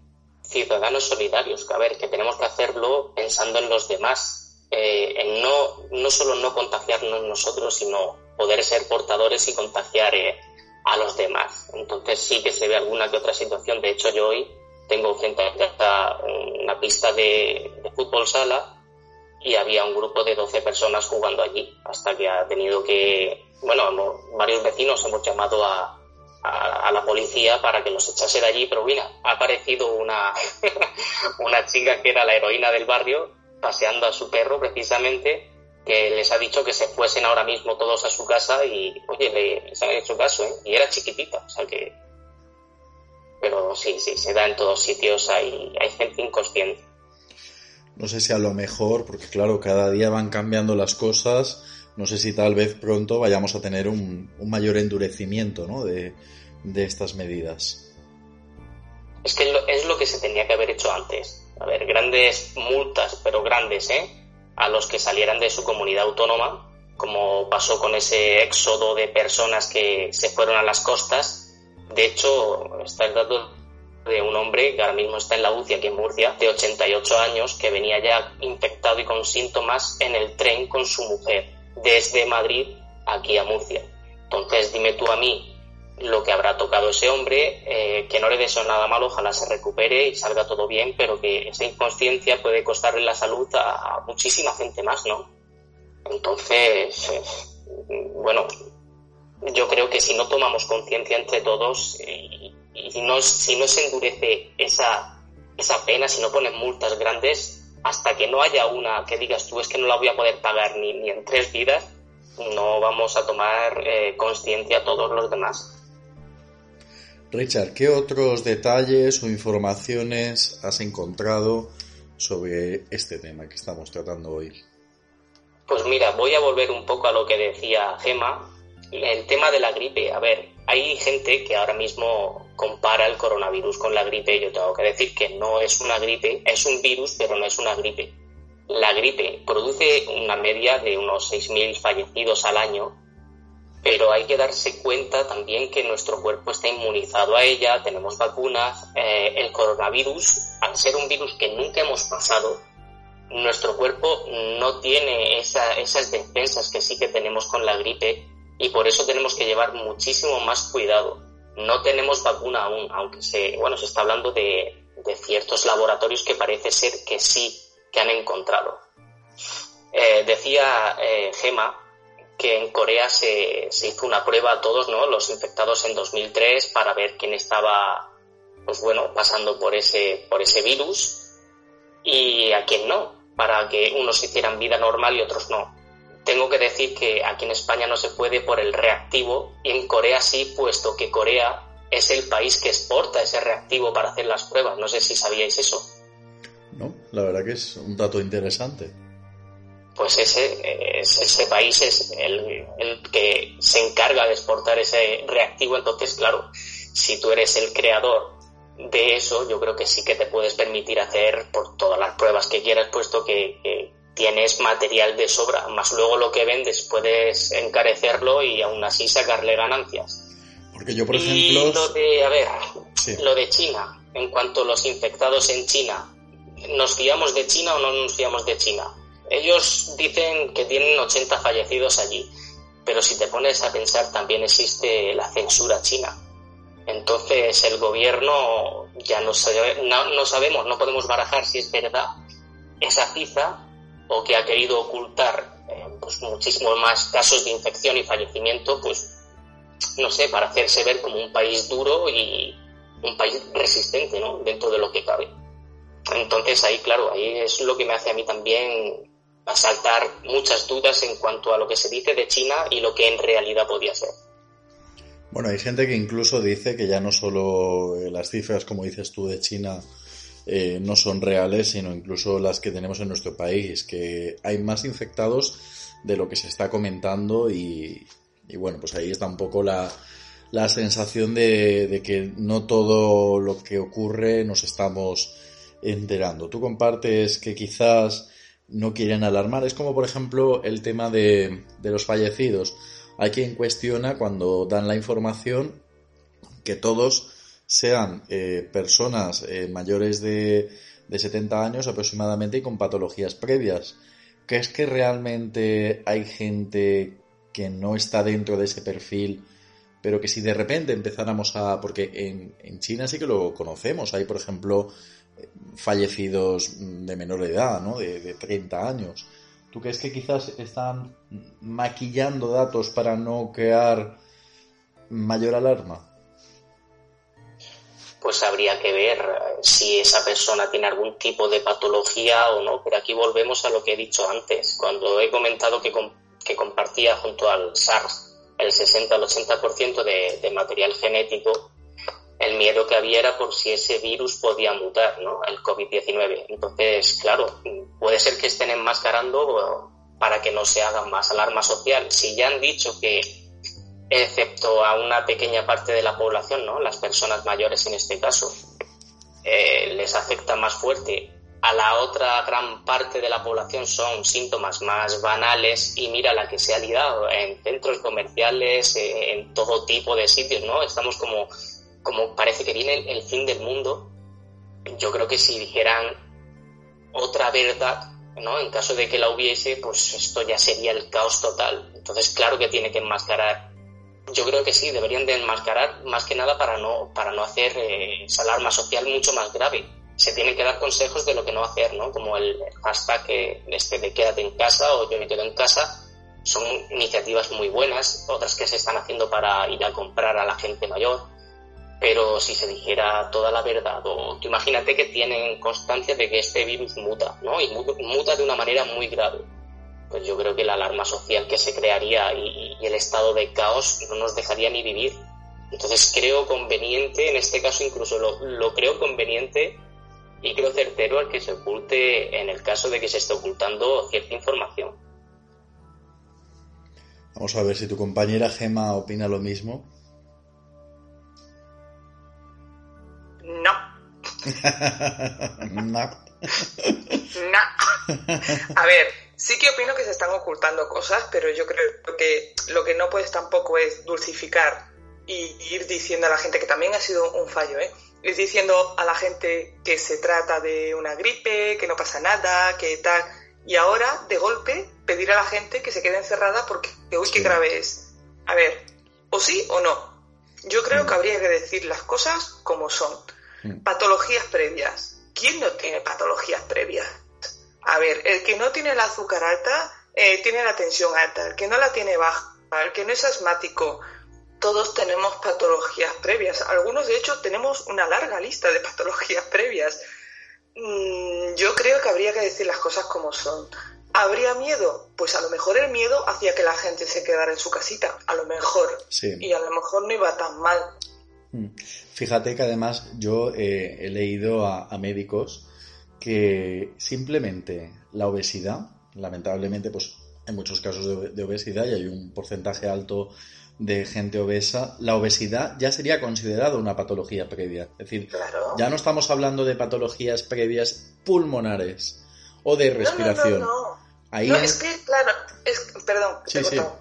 ciudadanos solidarios, que a ver, que tenemos que hacerlo pensando en los demás, eh, en no, no solo no contagiarnos nosotros, sino poder ser portadores y contagiar eh, a los demás. Entonces sí que se ve alguna que otra situación, de hecho yo hoy tengo frente a una pista de, fútbol sala y había un grupo de 12 personas jugando allí, hasta que ha tenido que, bueno, varios vecinos hemos llamado a, a, a la policía para que los echase de allí, pero mira, ha aparecido una, una chica que era la heroína del barrio paseando a su perro precisamente, que les ha dicho que se fuesen ahora mismo todos a su casa y, oye, le, les han hecho caso, ¿eh? Y era chiquitita, o sea que... Pero sí, sí, se da en todos sitios, hay, hay gente inconsciente. No sé si a lo mejor, porque claro, cada día van cambiando las cosas, no sé si tal vez pronto vayamos a tener un, un mayor endurecimiento ¿no? de, de estas medidas. Es que es lo que se tenía que haber hecho antes. A ver, grandes multas, pero grandes, ¿eh? A los que salieran de su comunidad autónoma, como pasó con ese éxodo de personas que se fueron a las costas. De hecho, está el dato de un hombre que ahora mismo está en la UCI aquí en Murcia, de 88 años, que venía ya infectado y con síntomas en el tren con su mujer, desde Madrid aquí a Murcia. Entonces, dime tú a mí lo que habrá tocado ese hombre, eh, que no le deseo nada malo, ojalá se recupere y salga todo bien, pero que esa inconsciencia puede costarle la salud a, muchísima gente más, ¿no? Entonces, eh, bueno, yo creo que si no tomamos conciencia entre todos y, no, si no se endurece esa, esa pena, si no ponen multas grandes, hasta que no haya una que digas tú es que no la voy a poder pagar ni, ni en tres vidas, no vamos a tomar eh, conciencia todos los demás. Richard, ¿qué otros detalles o informaciones has encontrado sobre este tema que estamos tratando hoy? Pues mira, voy a volver un poco a lo que decía Gema. El tema de la gripe. A ver, hay gente que ahora mismo compara el coronavirus con la gripe. Yo tengo que decir que no es una gripe, es un virus, pero no es una gripe. La gripe produce una media de unos 6.000 fallecidos al año, pero hay que darse cuenta también que nuestro cuerpo está inmunizado a ella, tenemos vacunas. Eh, el coronavirus, al ser un virus que nunca hemos pasado, nuestro cuerpo no tiene esa- esas defensas que sí que tenemos con la gripe y por eso tenemos que llevar muchísimo más cuidado. No tenemos vacuna aún, aunque se, bueno, se está hablando de, de ciertos laboratorios que parece ser que sí que han encontrado. Eh, decía eh, Gema que en Corea se, se hizo una prueba a todos, ¿no? Los infectados en 2003 para ver quién estaba, pues bueno, pasando por ese, por ese virus y a quién no, para que unos hicieran vida normal y otros no. Tengo que decir que aquí en España no se puede por el reactivo y en Corea sí, puesto que Corea es el país que exporta ese reactivo para hacer las pruebas. No sé si sabíais eso. ¿No? La verdad que es un dato interesante. Pues ese, es- ese país es el, el que se encarga de exportar ese reactivo. Entonces, claro, si tú eres el creador de eso, yo creo que sí que te puedes permitir hacer por todas las pruebas que quieras, puesto que, que tienes material de sobra, más luego lo que vendes puedes encarecerlo y aún así sacarle ganancias. Porque yo, por y ejemplo... lo de, a ver, Sí. lo de China, en cuanto a los infectados en China, ¿nos fiamos de China o no nos fiamos de China? Ellos dicen que tienen 80 fallecidos allí, pero si te pones a pensar también existe la censura china. Entonces el gobierno ya no, sabe- no, sabemos, no podemos barajar si es verdad esa cifra o que ha querido ocultar eh, pues muchísimos más casos de infección y fallecimiento, pues no sé, para hacerse ver como un país duro y un país resistente, ¿no? Dentro de lo que cabe. Entonces ahí, claro, ahí es lo que me hace a mí también asaltar muchas dudas en cuanto a lo que se dice de China y lo que en realidad podía ser. Bueno, hay gente que incluso dice que ya no solo eh, las cifras, como dices tú, de China eh, no son reales, sino incluso las que tenemos en nuestro país, que hay más infectados de lo que se está comentando y, y bueno, pues ahí está un poco la, la sensación de, de que no todo lo que ocurre nos estamos enterando. Tú compartes que quizás no quieren alarmar. Es como, por ejemplo, el tema de, de los fallecidos. Hay quien cuestiona cuando dan la información que todos sean eh, personas eh, mayores de, de 70 años aproximadamente y con patologías previas. ¿Crees que realmente hay gente que no está dentro de ese perfil, pero que si de repente empezáramos a... Porque en, en China sí que lo conocemos, hay por ejemplo fallecidos de menor edad, ¿no? De, de 30 años. ¿Tú crees que quizás están maquillando datos para no crear mayor alarma? Pues habría que ver eh, si esa persona tiene algún tipo de patología o no. Pero aquí volvemos a lo que he dicho antes, cuando he comentado que, que compartía junto al SARS el 60 al 80% de, de material genético, el miedo que había era por si ese virus podía mutar, ¿no? El COVID-19. Entonces, claro, puede ser que estén enmascarando para que no se haga más alarma social. Si ya han dicho que, excepto a una pequeña parte de la población, ¿no? Las personas mayores en este caso, eh, les afecta más fuerte. A la otra gran parte de la población son síntomas más banales y mira la que se ha liado en centros comerciales, eh, en todo tipo de sitios, ¿no? Estamos como, como parece que viene el, fin del mundo. Yo creo que si dijeran otra verdad, ¿no? En caso de que la hubiese, pues esto ya sería el caos total. Entonces, claro que tiene que enmascarar. Yo creo que sí, deberían de enmascarar más que nada para no, para no hacer eh, esa alarma social mucho más grave. Se tienen que dar consejos de lo que no hacer, ¿no? Como el hashtag que, este de quédate en casa o yo me quedo en casa. Son iniciativas muy buenas, otras que se están haciendo para ir a comprar a la gente mayor. Pero si se dijera toda la verdad, o tú imagínate que tienen constancia de que este virus muta, ¿no? Y mu- muta de una manera muy grave. Pues yo creo que la alarma social que se crearía y, y el estado de caos no nos dejaría ni vivir. Entonces creo conveniente, en este caso incluso lo, lo creo conveniente y creo certero al que se oculte en el caso de que se esté ocultando cierta información. Vamos a ver si tu compañera Gema opina lo mismo. No, no. no. A ver, sí que opino que se están ocultando cosas, pero yo creo que lo que no puedes tampoco es dulcificar y ir diciendo a la gente que también ha sido un fallo, ¿eh? Ir diciendo a la gente que se trata de una gripe, que no pasa nada, que tal. Y ahora, de golpe, pedir a la gente que se quede encerrada porque, uy, qué Sí. grave es. A ver, o sí o no. Yo creo que habría que decir las cosas como son. Mm. Patologías previas. ¿Quién no tiene patologías previas? A ver, el que no tiene el azúcar alta, eh, tiene la tensión alta. El que no la tiene baja, el que no es asmático, todos tenemos patologías previas. Algunos, de hecho, tenemos una larga lista de patologías previas. Mm, yo creo que habría que decir las cosas como son. ¿Habría miedo? Pues a lo mejor el miedo hacía que la gente se quedara en su casita. A lo mejor. Sí. Y a lo mejor no iba tan mal. Mm. Fíjate que además yo eh, he leído a, a médicos que simplemente la obesidad lamentablemente, pues hay muchos casos de, de obesidad y hay un porcentaje alto de gente obesa, la obesidad ya sería considerada una patología previa. Es decir, Claro. ya no estamos hablando de patologías previas pulmonares o de respiración. No, no, no. Ahí No, es que, claro, es, perdón, Sí, te sí. No,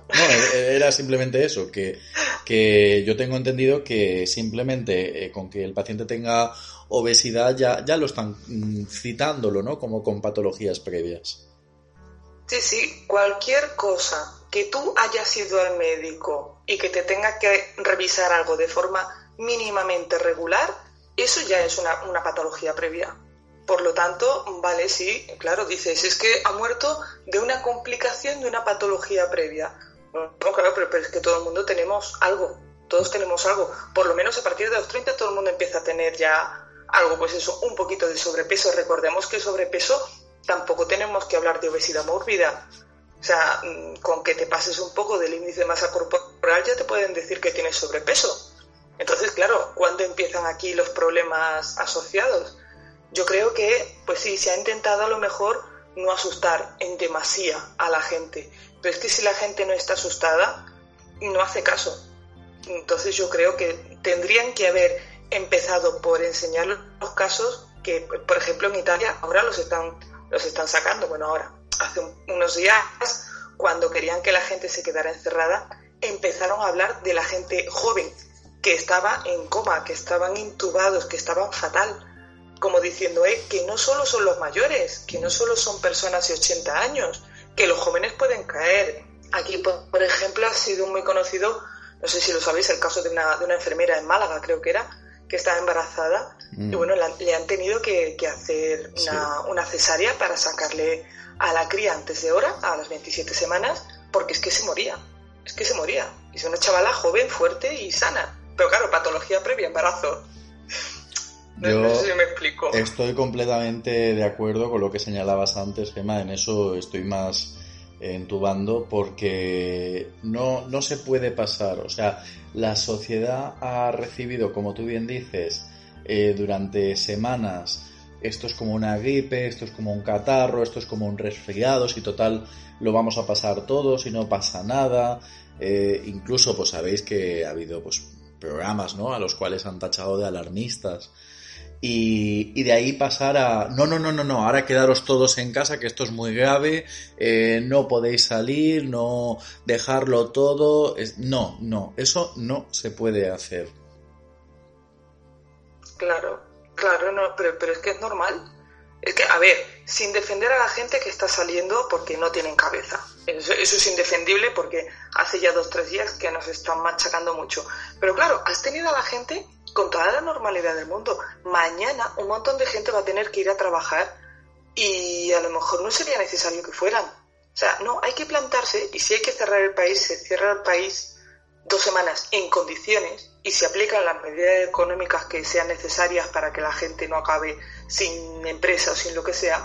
e- era simplemente eso, que, que yo tengo entendido que simplemente eh, con que el paciente tenga obesidad ya, ya lo están mm, citándolo, ¿no? Como con patologías previas. Sí, sí, cualquier cosa que tú hayas ido al médico y que te tenga que revisar algo de forma mínimamente regular, eso ya es una, una patología previa. Por lo tanto, vale, sí, claro, dices, es que ha muerto de una complicación de una patología previa. No, claro, pero, es que todo el mundo tenemos algo, todos tenemos algo. Por lo menos a partir de los 30 todo el mundo empieza a tener ya algo, pues eso, un poquito de sobrepeso. Recordemos que sobrepeso tampoco tenemos que hablar de obesidad mórbida. O sea, mm, con que te pases un poco del índice de masa corporal ya te pueden decir que tienes sobrepeso. Entonces, claro, ¿cuándo empiezan aquí los problemas asociados? Yo creo que, pues sí, se ha intentado a lo mejor no asustar en demasía a la gente. Pero es que si la gente no está asustada, no hace caso. Entonces yo creo que tendrían que haber empezado por enseñar los casos que, por ejemplo, en Italia ahora los están, los están sacando. Bueno, ahora, hace un- unos días, cuando querían que la gente se quedara encerrada, empezaron a hablar de la gente joven que estaba en coma, que estaban intubados, que estaban fatal como diciendo eh, que no solo son los mayores, que no solo son personas de 80 años, que los jóvenes pueden caer. Aquí, por, ejemplo, ha sido muy conocido, no sé si lo sabéis, el caso de una, de una enfermera en Málaga, creo que era, que estaba embarazada Mm. y bueno, la- le han tenido que, que hacer una, una cesárea para sacarle a la cría antes de hora, a las 27 semanas, porque es que se moría, es que se moría. Y es una chavala joven, fuerte y sana. Pero claro, patología previa, embarazo. No, Yo no sé si me explico. estoy completamente de acuerdo con lo que señalabas antes, Gemma, en eso estoy más entubando porque no, no se puede pasar. O sea, la sociedad ha recibido, como tú bien dices, eh, durante semanas, esto es como una gripe, esto es como un catarro, esto es como un resfriado, si total lo vamos a pasar todos y no pasa nada. Eh, incluso, pues sabéis que ha habido pues programas, ¿no? A los cuales han tachado de alarmistas. Y, de ahí pasar a, no, no, no, no, no, ahora quedaros todos en casa, que esto es muy grave, eh, no podéis salir, no dejarlo todo, es- no, no, eso no se puede hacer. Claro, claro, no, pero, pero es que es normal. Es que, a ver, sin defender a la gente que está saliendo porque no tienen cabeza. Eso, es indefendible porque hace ya dos, tres días que nos están machacando mucho. Pero claro, has tenido a la gente con toda la normalidad del mundo. Mañana un montón de gente va a tener que ir a trabajar y a lo mejor no sería necesario que fueran. O sea, no, hay que plantarse y si hay que cerrar el país, se cierra el país dos semanas en condiciones y se aplican las medidas económicas que sean necesarias para que la gente no acabe sin empresa o sin lo que sea.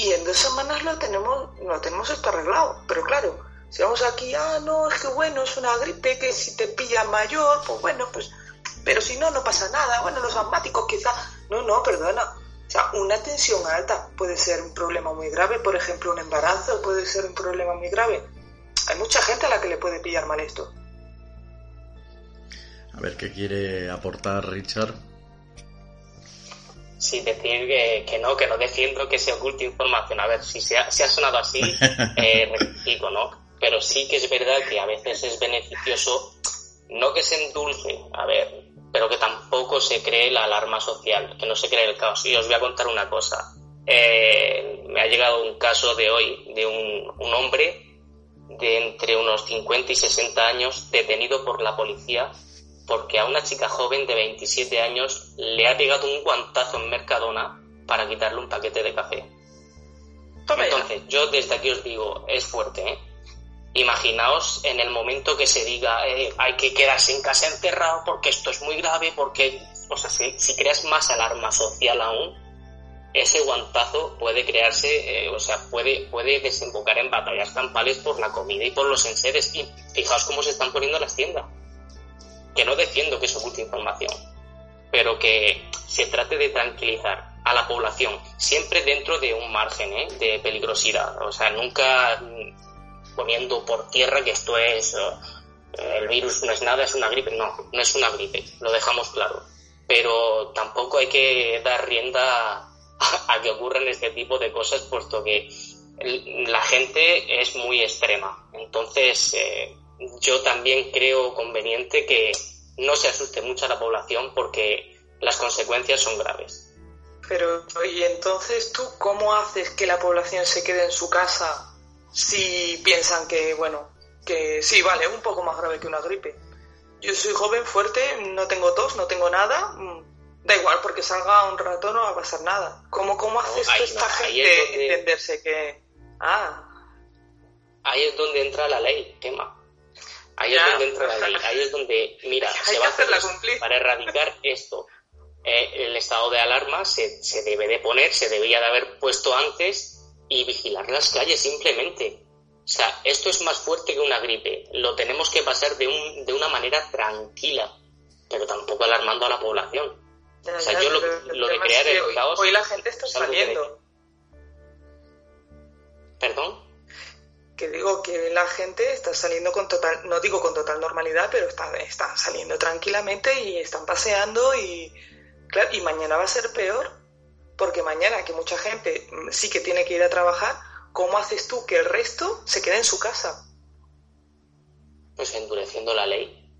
Y en dos semanas lo tenemos, lo tenemos esto arreglado. Pero claro, si vamos aquí, ah, no, es que bueno, es una gripe que si te pilla mayor, pues bueno, pues, pero si no, no pasa nada. Bueno, los asmáticos quizá, no, no, perdona. O sea, una tensión alta puede ser un problema muy grave, por ejemplo, un embarazo puede ser un problema muy grave. Hay mucha gente a la que le puede pillar mal esto. A ver qué quiere aportar Richard. Sí, decir que, que no, que no defiendo que se oculte información. A ver, si se ha, si ha sonado así, eh, rectifico, ¿no? Pero sí que es verdad que a veces es beneficioso, no que se endulce, a ver, pero que tampoco se cree la alarma social, que no se cree el caos. Y os voy a contar una cosa. Eh, me ha llegado un caso de hoy de un, un hombre de entre unos 50 y 60 años detenido por la policía porque a una chica joven de 27 años le ha pegado un guantazo en Mercadona para quitarle un paquete de café. Toma ya. Entonces, yo desde aquí os digo, es fuerte, ¿eh? Imaginaos en el momento que se diga eh, hay que quedarse en casa encerrado porque esto es muy grave, porque, o sea, si, si creas más alarma social aún, ese guantazo puede crearse, eh, o sea, puede, puede desembocar en batallas campales por la comida y por los enseres. Y fijaos cómo se están poniendo las tiendas. Que no defiendo que se oculte información, pero que se trate de tranquilizar a la población, siempre dentro de un margen ¿eh? de peligrosidad. O sea, nunca poniendo por tierra que esto es eh, el virus no es nada, es una gripe. No, no es una gripe, lo dejamos claro. Pero tampoco hay que dar rienda a, que ocurran este tipo de cosas, puesto que la gente es muy extrema. Entonces, eh, yo también creo conveniente que no se asuste mucho a la población porque las consecuencias son graves. Pero, y entonces tú, ¿cómo haces que la población se quede en su casa si piensan que, bueno, que sí, vale, un poco más grave que una gripe? Yo soy joven, fuerte, no tengo tos, no tengo nada, mm, da igual, porque salga un rato no va a pasar nada. ¿Cómo, cómo haces ahí tú esta no, ahí gente es donde- entenderse que, ah, Ahí es donde entra la ley, tema. Ahí Ya. es donde entra la ley. Ahí es donde, mira, se va a hacer para erradicar esto. eh, el estado de alarma se, se debe de poner, se debía de haber puesto antes y vigilar las calles simplemente. O sea, esto es más fuerte que una gripe. Lo tenemos que pasar de, un, de una manera tranquila, pero tampoco alarmando a la población. ya, O sea, ya, yo lo- de es crear que el hoy- caos Hoy la gente está saliendo. ¿Perdón? Que digo que la gente está saliendo con total, no digo con total normalidad, pero están, están saliendo tranquilamente y están paseando y claro, y mañana va a ser peor, porque mañana que mucha gente sí que tiene que ir a trabajar, ¿cómo haces tú que el resto se quede en su casa? Pues endureciendo la ley.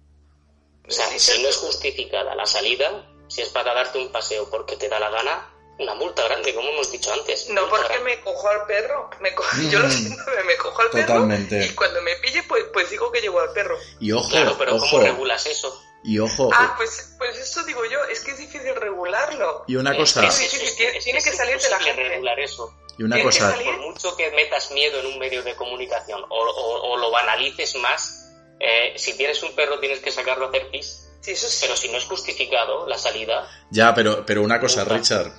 O sea, Sí, si no es justificada la salida, si es para darte un paseo porque te da la gana, una multa grande, como hemos dicho antes. No porque grande. me cojo al perro, me co- yo lo Mm. siento, me, cojo al perro Totalmente. y cuando me pille pues, pues digo que llevo al perro. Y ojo, Claro, pero ojo, ¿cómo regulas eso? y ojo, Ah, pues, pues eso digo yo, es que es difícil regularlo. y una cosa, es- tiene- es- tiene es que salir de la gente. regular eso. y una tiene cosa, Por mucho que metas miedo en un medio de comunicación o, o- o lo banalices más, eh, si tienes un perro tienes que sacarlo a hacer pis. Sí, eso sí. Pero si no es justificado la salida, Ya, pero, pero una cosa. Richard.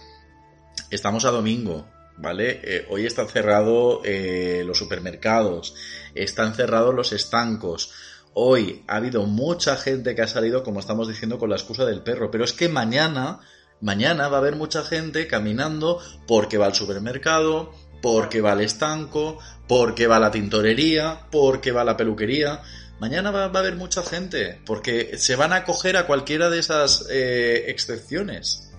Estamos a domingo, ¿vale? Eh, hoy están cerrados eh, los supermercados, están cerrados los estancos. Hoy ha habido mucha gente que ha salido, como estamos diciendo, con la excusa del perro. Pero es que mañana, mañana va a haber mucha gente caminando porque va al supermercado, porque va al estanco, porque va a la tintorería, porque va a la peluquería. Mañana va, a haber mucha gente, porque se van a acoger a cualquiera de esas eh, excepciones.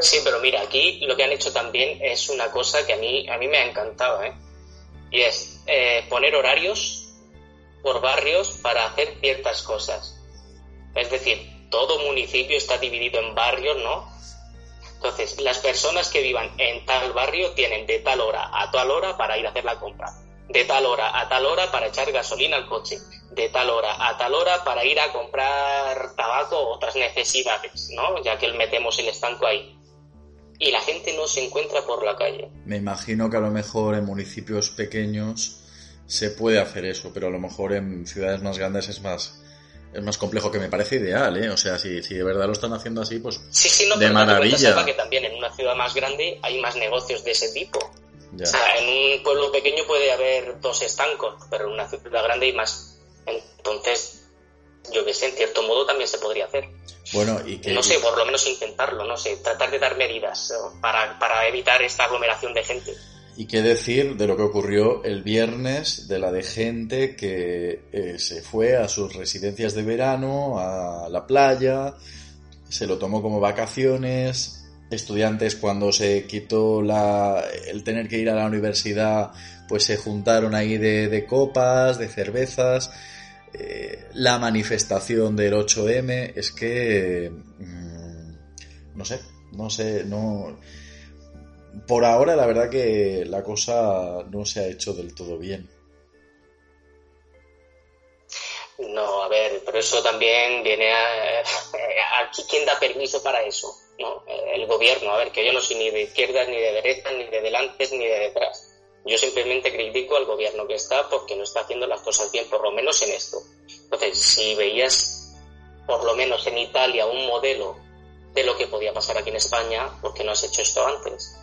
Sí, pero mira, aquí lo que han hecho también es una cosa que a mí, a mí me ha encantado, ¿eh? Y es eh, poner horarios por barrios para hacer ciertas cosas. Es decir, todo municipio está dividido en barrios, ¿no? Entonces, las personas que vivan en tal barrio tienen de tal hora a tal hora para ir a hacer la compra, de tal hora a tal hora para echar gasolina al coche, de tal hora a tal hora para ir a comprar tabaco o otras necesidades, ¿no? Ya que metemos el estanco ahí. Y la gente no se encuentra por la calle. Me imagino que a lo mejor en municipios pequeños se puede hacer eso, pero a lo mejor en ciudades más grandes es más es más complejo, que me parece ideal, ¿eh? O sea, si, si de verdad lo están haciendo así, pues Sí, sí, no, De pero maravilla. Salva, que también en una ciudad más grande hay más negocios de ese tipo. ya. O sea, en un pueblo pequeño puede haber dos estancos, pero en una ciudad grande hay más. Entonces, yo que sé, en cierto modo también se podría hacer. Bueno, y que No sé, por lo menos intentarlo, no sé, tratar de dar medidas para, para evitar esta aglomeración de gente. y qué decir de lo que ocurrió el viernes, de la de gente que eh, se fue a sus residencias de verano, a la playa, se lo tomó como vacaciones, estudiantes cuando se quitó la, el tener que ir a la universidad, pues se juntaron ahí de, de copas, de cervezas, eh, la manifestación del 8M, es que, mm, no sé, no sé, no... Por ahora la verdad que la cosa no se ha hecho del todo bien. No, a ver, pero eso también viene a... Aquí, ¿quién da permiso para eso? ¿No? El gobierno, a ver, que yo no soy ni de izquierdas, ni de derechas, ni de delante, ni de detrás. Yo simplemente critico al gobierno que está porque no está haciendo las cosas bien, por lo menos en esto. Entonces, si veías, por lo menos en Italia, un modelo de lo que podía pasar aquí en España, ¿por qué no has hecho esto antes?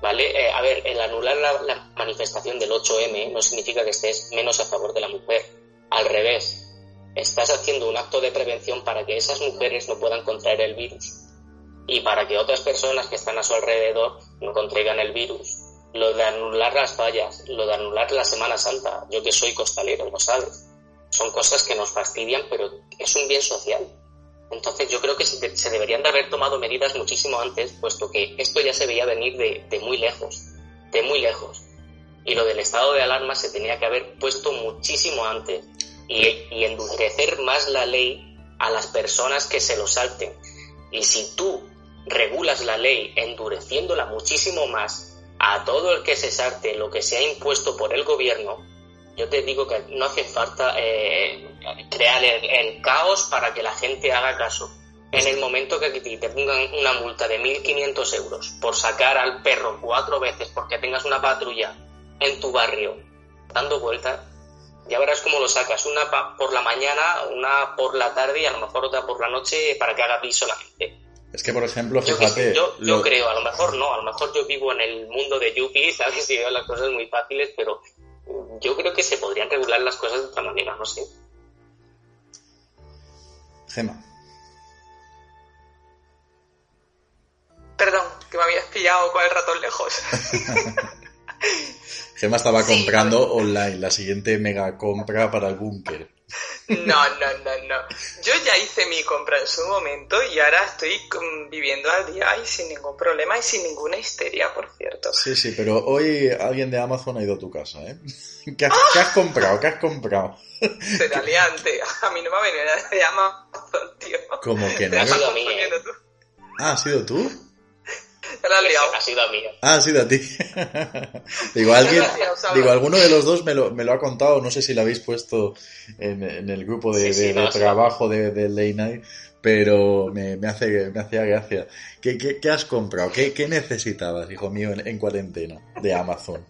¿Vale? Eh, a ver, el anular la, la manifestación del 8M no significa que estés menos a favor de la mujer. Al revés, estás haciendo un acto de prevención para que esas mujeres no puedan contraer el virus. y para que otras personas que están a su alrededor no contraigan el virus. Lo de anular las fallas, lo de anular la Semana Santa, yo que soy costalero, lo sabes. Son cosas que nos fastidian, pero es un bien social. Entonces yo creo que se, de- se deberían de haber tomado medidas muchísimo antes, puesto que esto ya se veía venir de, muy lejos, de muy lejos. Y lo del estado de alarma se tenía que haber puesto muchísimo antes y endurecer más la ley a las personas que se lo salten. Y si tú regulas la ley endureciéndola muchísimo más a todo el que se salte lo que se ha impuesto por el gobierno, yo te digo que no hace falta eh, crear el, caos para que la gente haga caso. En el momento que te pongan una multa de 1.500 euros por sacar al perro cuatro veces porque tengas una patrulla en tu barrio dando vueltas, ya verás cómo lo sacas. Una por la mañana, una por la tarde y a lo mejor otra por la noche para que haga piso la gente. Es que, por ejemplo, Yo, fíjate, yo, yo lo- creo, a lo mejor no, a lo mejor yo vivo en el mundo de Yuppie, ¿sabes? Y veo las cosas muy fáciles, pero yo creo que se podrían regular las cosas de otra manera, no sé. Gema, Perdón, que me habías pillado con el ratón lejos. Gema estaba Sí, comprando online la siguiente mega compra para el búnker. No, no, no, no. Yo ya hice mi compra en su momento y ahora estoy viviendo al día y sin ningún problema y sin ninguna histeria, por cierto. Sí, sí, pero hoy alguien de Amazon ha ido a tu casa, ¿eh? ¿Qué has, qué has comprado? ¿Qué has comprado? Será liante. A mí no me ha venido nada de Amazon, tío. Como que no. Ah, ¿has sido tú? Te la has liado. Ha sido a mí. Ah, ha sido a ti. digo, alguien, digo, alguno de los dos me lo, me lo ha contado, no sé si lo habéis puesto en, en el grupo de, Sí, sí, de- no, de sí. trabajo de, de Late Night, pero me, me hace, me hacía gracia. ¿Qué, qué, qué has comprado? ¿Qué, qué necesitabas, hijo mío, en, en cuarentena de Amazon?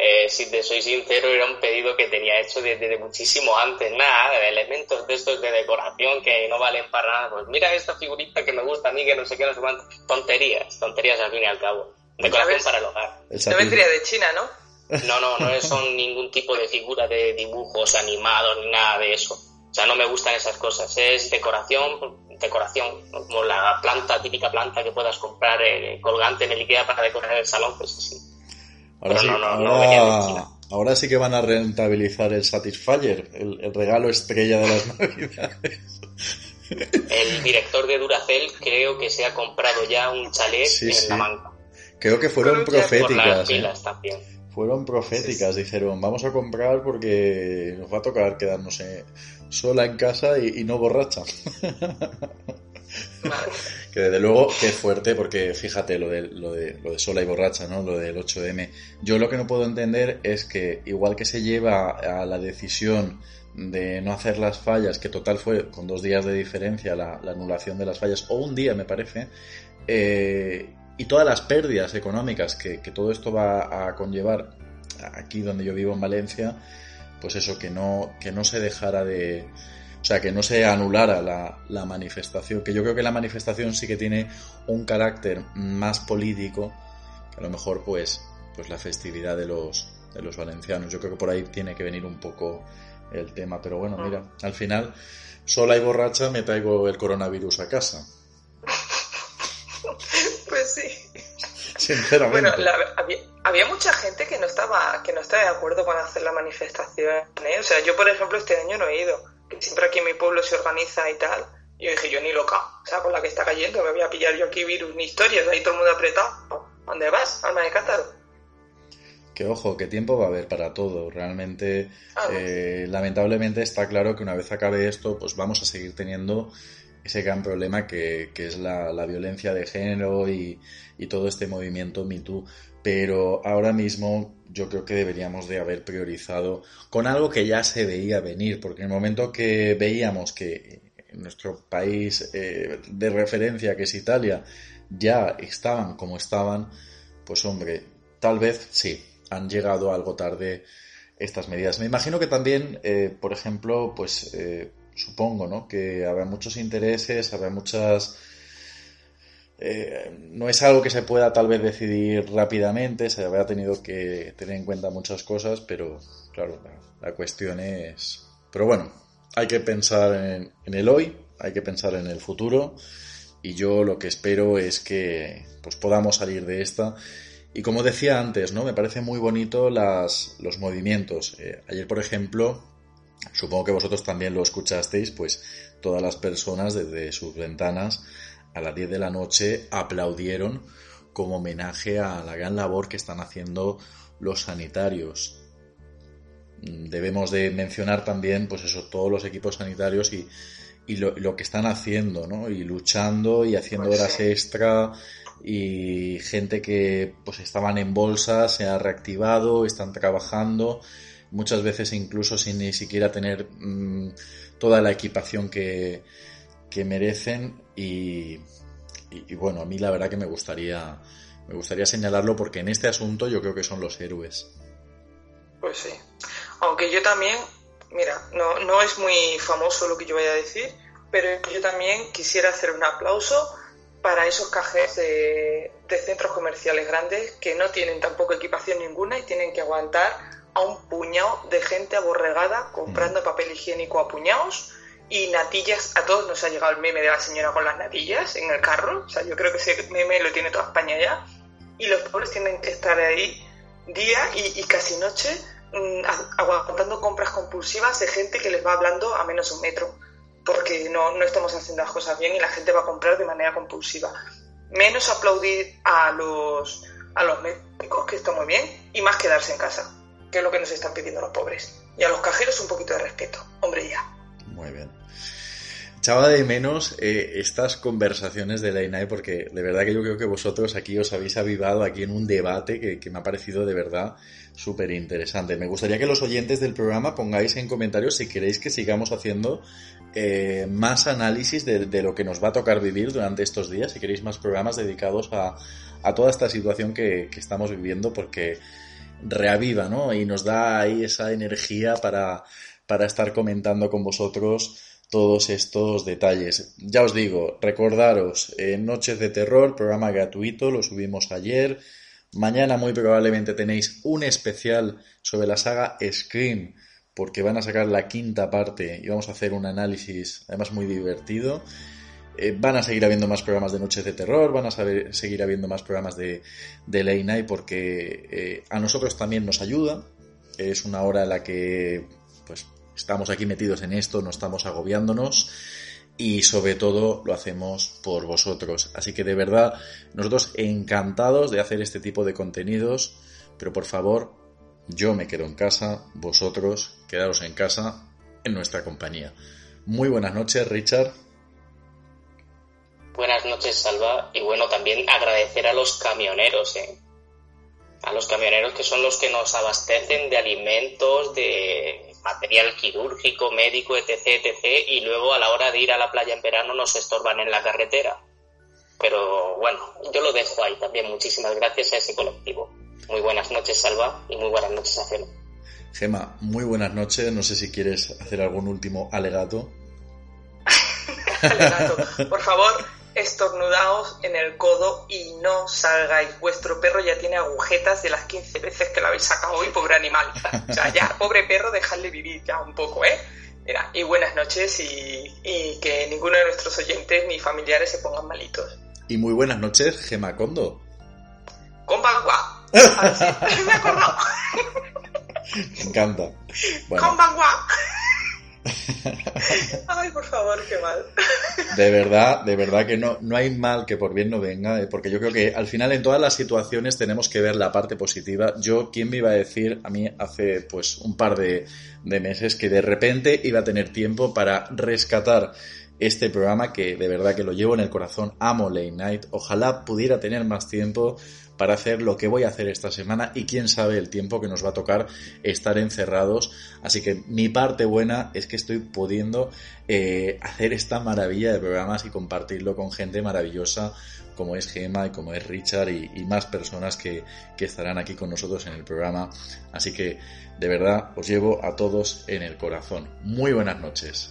Eh, si te soy sincero, era un pedido que tenía hecho desde, desde muchísimo antes. Nada, de elementos de estos de decoración que no valen para nada. Pues mira esta figurita que me gusta a mí, que no sé qué, no sé cuánto. Tonterías, tonterías al fin y al cabo. Decoración ¿Sabes? para el hogar. No vendría de China, ¿no? No, no, no son ningún tipo de figura de dibujos animados ni nada de eso. O sea, no me gustan esas cosas. Es decoración, decoración, como la planta, típica planta que puedas comprar eh, colgante en el Ikea para decorar el salón, pues así. Ahora Pero sí, no, no, ahora, sí que van a rentabilizar el Satisfyer, el, el regalo estrella de las navidades. El director de Duracell creo que se ha comprado ya un chalet Sí, en sí. la manga. Creo que fueron proféticas. ¿eh? Fueron proféticas, dijeron, vamos a comprar porque nos va a tocar quedarnos eh, sola en casa y, y no borracha. Que desde luego es fuerte porque fíjate lo de, lo de, lo de sola y borracha, ¿no? Lo del 8M. Yo lo que no puedo entender es que igual que se lleva a la decisión de no hacer las fallas, que total fue con dos días de diferencia la, la anulación de las fallas, o un día me parece, eh, y todas las pérdidas económicas que, que todo esto va a conllevar aquí donde yo vivo en Valencia, pues eso, que no, que no se dejara de, o sea, que no se anulara la, la manifestación, que yo creo que la manifestación sí que tiene un carácter más político, que a lo mejor pues, pues la festividad de los, de los valencianos. Yo creo que por ahí tiene que venir un poco el tema, pero bueno, mira, al final, sola y borracha me traigo el coronavirus a casa, Pues sí. sinceramente. Bueno, la- había, había mucha gente que no estaba que no estaba de acuerdo con hacer la manifestación. ¿eh? O sea, yo, por ejemplo, este año no he ido. Que siempre aquí en mi pueblo se organiza y tal. Y yo dije, yo ni loca. O sea, con la que está cayendo, me voy a pillar yo aquí virus ni historias. Ahí todo el mundo apretado. ¿Dónde vas? Alma de cántaro. Que ojo, que tiempo va a haber para todo. Realmente, Ah, eh, lamentablemente está claro que una vez acabe esto, pues vamos a seguir teniendo ese gran problema que, que es la, la violencia de género y, y todo este movimiento Me Too. Pero ahora mismo yo creo que deberíamos de haber priorizado con algo que ya se veía venir, porque en el momento que veíamos que en nuestro país eh, de referencia, que es Italia, ya estaban como estaban, pues hombre, tal vez sí, han llegado algo tarde estas medidas. Me imagino que también, eh, por ejemplo, pues eh, supongo, ¿no? Que habrá muchos intereses, habrá muchas... eh, no es algo que se pueda tal vez decidir rápidamente, se habrá tenido que tener en cuenta muchas cosas, pero claro, la, cuestión es... Pero bueno, hay que pensar en, en el hoy, hay que pensar en el futuro y yo lo que espero es que pues podamos salir de esta y como decía antes, ¿no? Me parece muy bonito las, los movimientos. Eh, ayer, por ejemplo, supongo que vosotros también lo escuchasteis, pues todas las personas desde sus ventanas a las 10 de la noche aplaudieron como homenaje a la gran labor que están haciendo los sanitarios. Debemos de mencionar también, pues eso, todos los equipos sanitarios y, y lo, lo, que están haciendo, ¿no? Y luchando y haciendo Pues horas sí. extra y gente que pues estaban en bolsa se ha reactivado, están trabajando, muchas veces incluso sin ni siquiera tener mmm, toda la equipación que, que merecen y, y, y, bueno, a mí la verdad que me gustaría me gustaría señalarlo porque en este asunto yo creo que son los héroes. Pues sí. Aunque yo también, mira, no, no es muy famoso lo que yo vaya a decir, pero yo también quisiera hacer un aplauso para esos cajeros de, de, centros comerciales grandes que no tienen tampoco equipación ninguna y tienen que aguantar a un puñado de gente aborregada comprando mm. papel higiénico a puñados y natillas. A todos nos ha llegado el meme de la señora con las natillas en el carro. O sea, yo creo que ese meme lo tiene toda España ya. Y los pobres tienen que estar ahí día y, casi noche mmm, aguantando compras compulsivas de gente que les va hablando a menos un metro porque no, no estamos haciendo las cosas bien y la gente va a comprar de manera compulsiva. Menos aplaudir a los, a los médicos, que está muy bien, y más quedarse en casa, que es lo que nos están pidiendo los pobres. Y a los cajeros un poquito de respeto. Hombre, ya. Muy bien. Echaba de menos eh, estas conversaciones de la INAE porque de verdad que yo creo que vosotros aquí os habéis avivado aquí en un debate que, que me ha parecido de verdad súper interesante. Me gustaría que los oyentes del programa pongáis en comentarios si queréis que sigamos haciendo eh, más análisis de, de, lo que nos va a tocar vivir durante estos días, si queréis más programas dedicados a, a toda esta situación que, que, estamos viviendo porque reaviva, ¿no? Y nos da ahí esa energía para, para estar comentando con vosotros todos estos detalles. Ya os digo, recordaros, eh, Noches de Terror, programa gratuito, lo subimos ayer. Mañana muy probablemente tenéis un especial sobre la saga Scream, porque van a sacar la quinta parte y vamos a hacer un análisis además muy divertido. Eh, van a seguir habiendo más programas de Noches de Terror, van a seguir habiendo más programas de, de Late Night porque eh, a nosotros también nos ayuda. Es una hora en la que pues estamos aquí metidos en esto, no estamos agobiándonos y sobre todo lo hacemos por vosotros. Así que de verdad, nosotros encantados de hacer este tipo de contenidos, pero por favor, yo me quedo en casa, vosotros quedaros en casa, en nuestra compañía. Muy buenas noches, Richard. Buenas noches, Salva. Y bueno, también agradecer a los camioneros, ¿eh? A los camioneros que son los que nos abastecen de alimentos, de material quirúrgico, médico, etc, etc. Y luego a la hora de ir a la playa en verano nos estorban en la carretera. Pero bueno, yo lo dejo ahí también. Muchísimas gracias a ese colectivo. Muy buenas noches, Salva, y muy buenas noches a Gema. Gema, muy buenas noches. No sé si quieres hacer algún último alegato. alegato. Por favor, estornudaos en el codo y no salgáis. Vuestro perro ya tiene agujetas de las 15 veces que lo habéis sacado hoy, pobre animal. O sea, ya, pobre perro, dejadle vivir ya un poco, ¿eh? Mira, y buenas noches y, y que ninguno de nuestros oyentes ni familiares se pongan malitos. Y muy buenas noches, Gema Condo. ¡Konbanwa! Ah, sí, me he acordado. Me encanta. Bueno. ¡Konbanwa! Ay, por favor, qué mal. De verdad, de verdad que no, no hay mal que por bien no venga, eh, porque yo creo que al final en todas las situaciones tenemos que ver la parte positiva. Yo, ¿quién me iba a decir a mí hace pues un par de, de meses que de repente iba a tener tiempo para rescatar este programa que de verdad que lo llevo en el corazón, amo Late Night, ojalá pudiera tener más tiempo para hacer lo que voy a hacer esta semana y quién sabe el tiempo que nos va a tocar estar encerrados. Así que mi parte buena es que estoy pudiendo eh, hacer esta maravilla de programas y compartirlo con gente maravillosa como es Gema y como es Richard y, más personas que estarán aquí con nosotros en el programa. Así que de verdad os llevo a todos en el corazón. Muy buenas noches.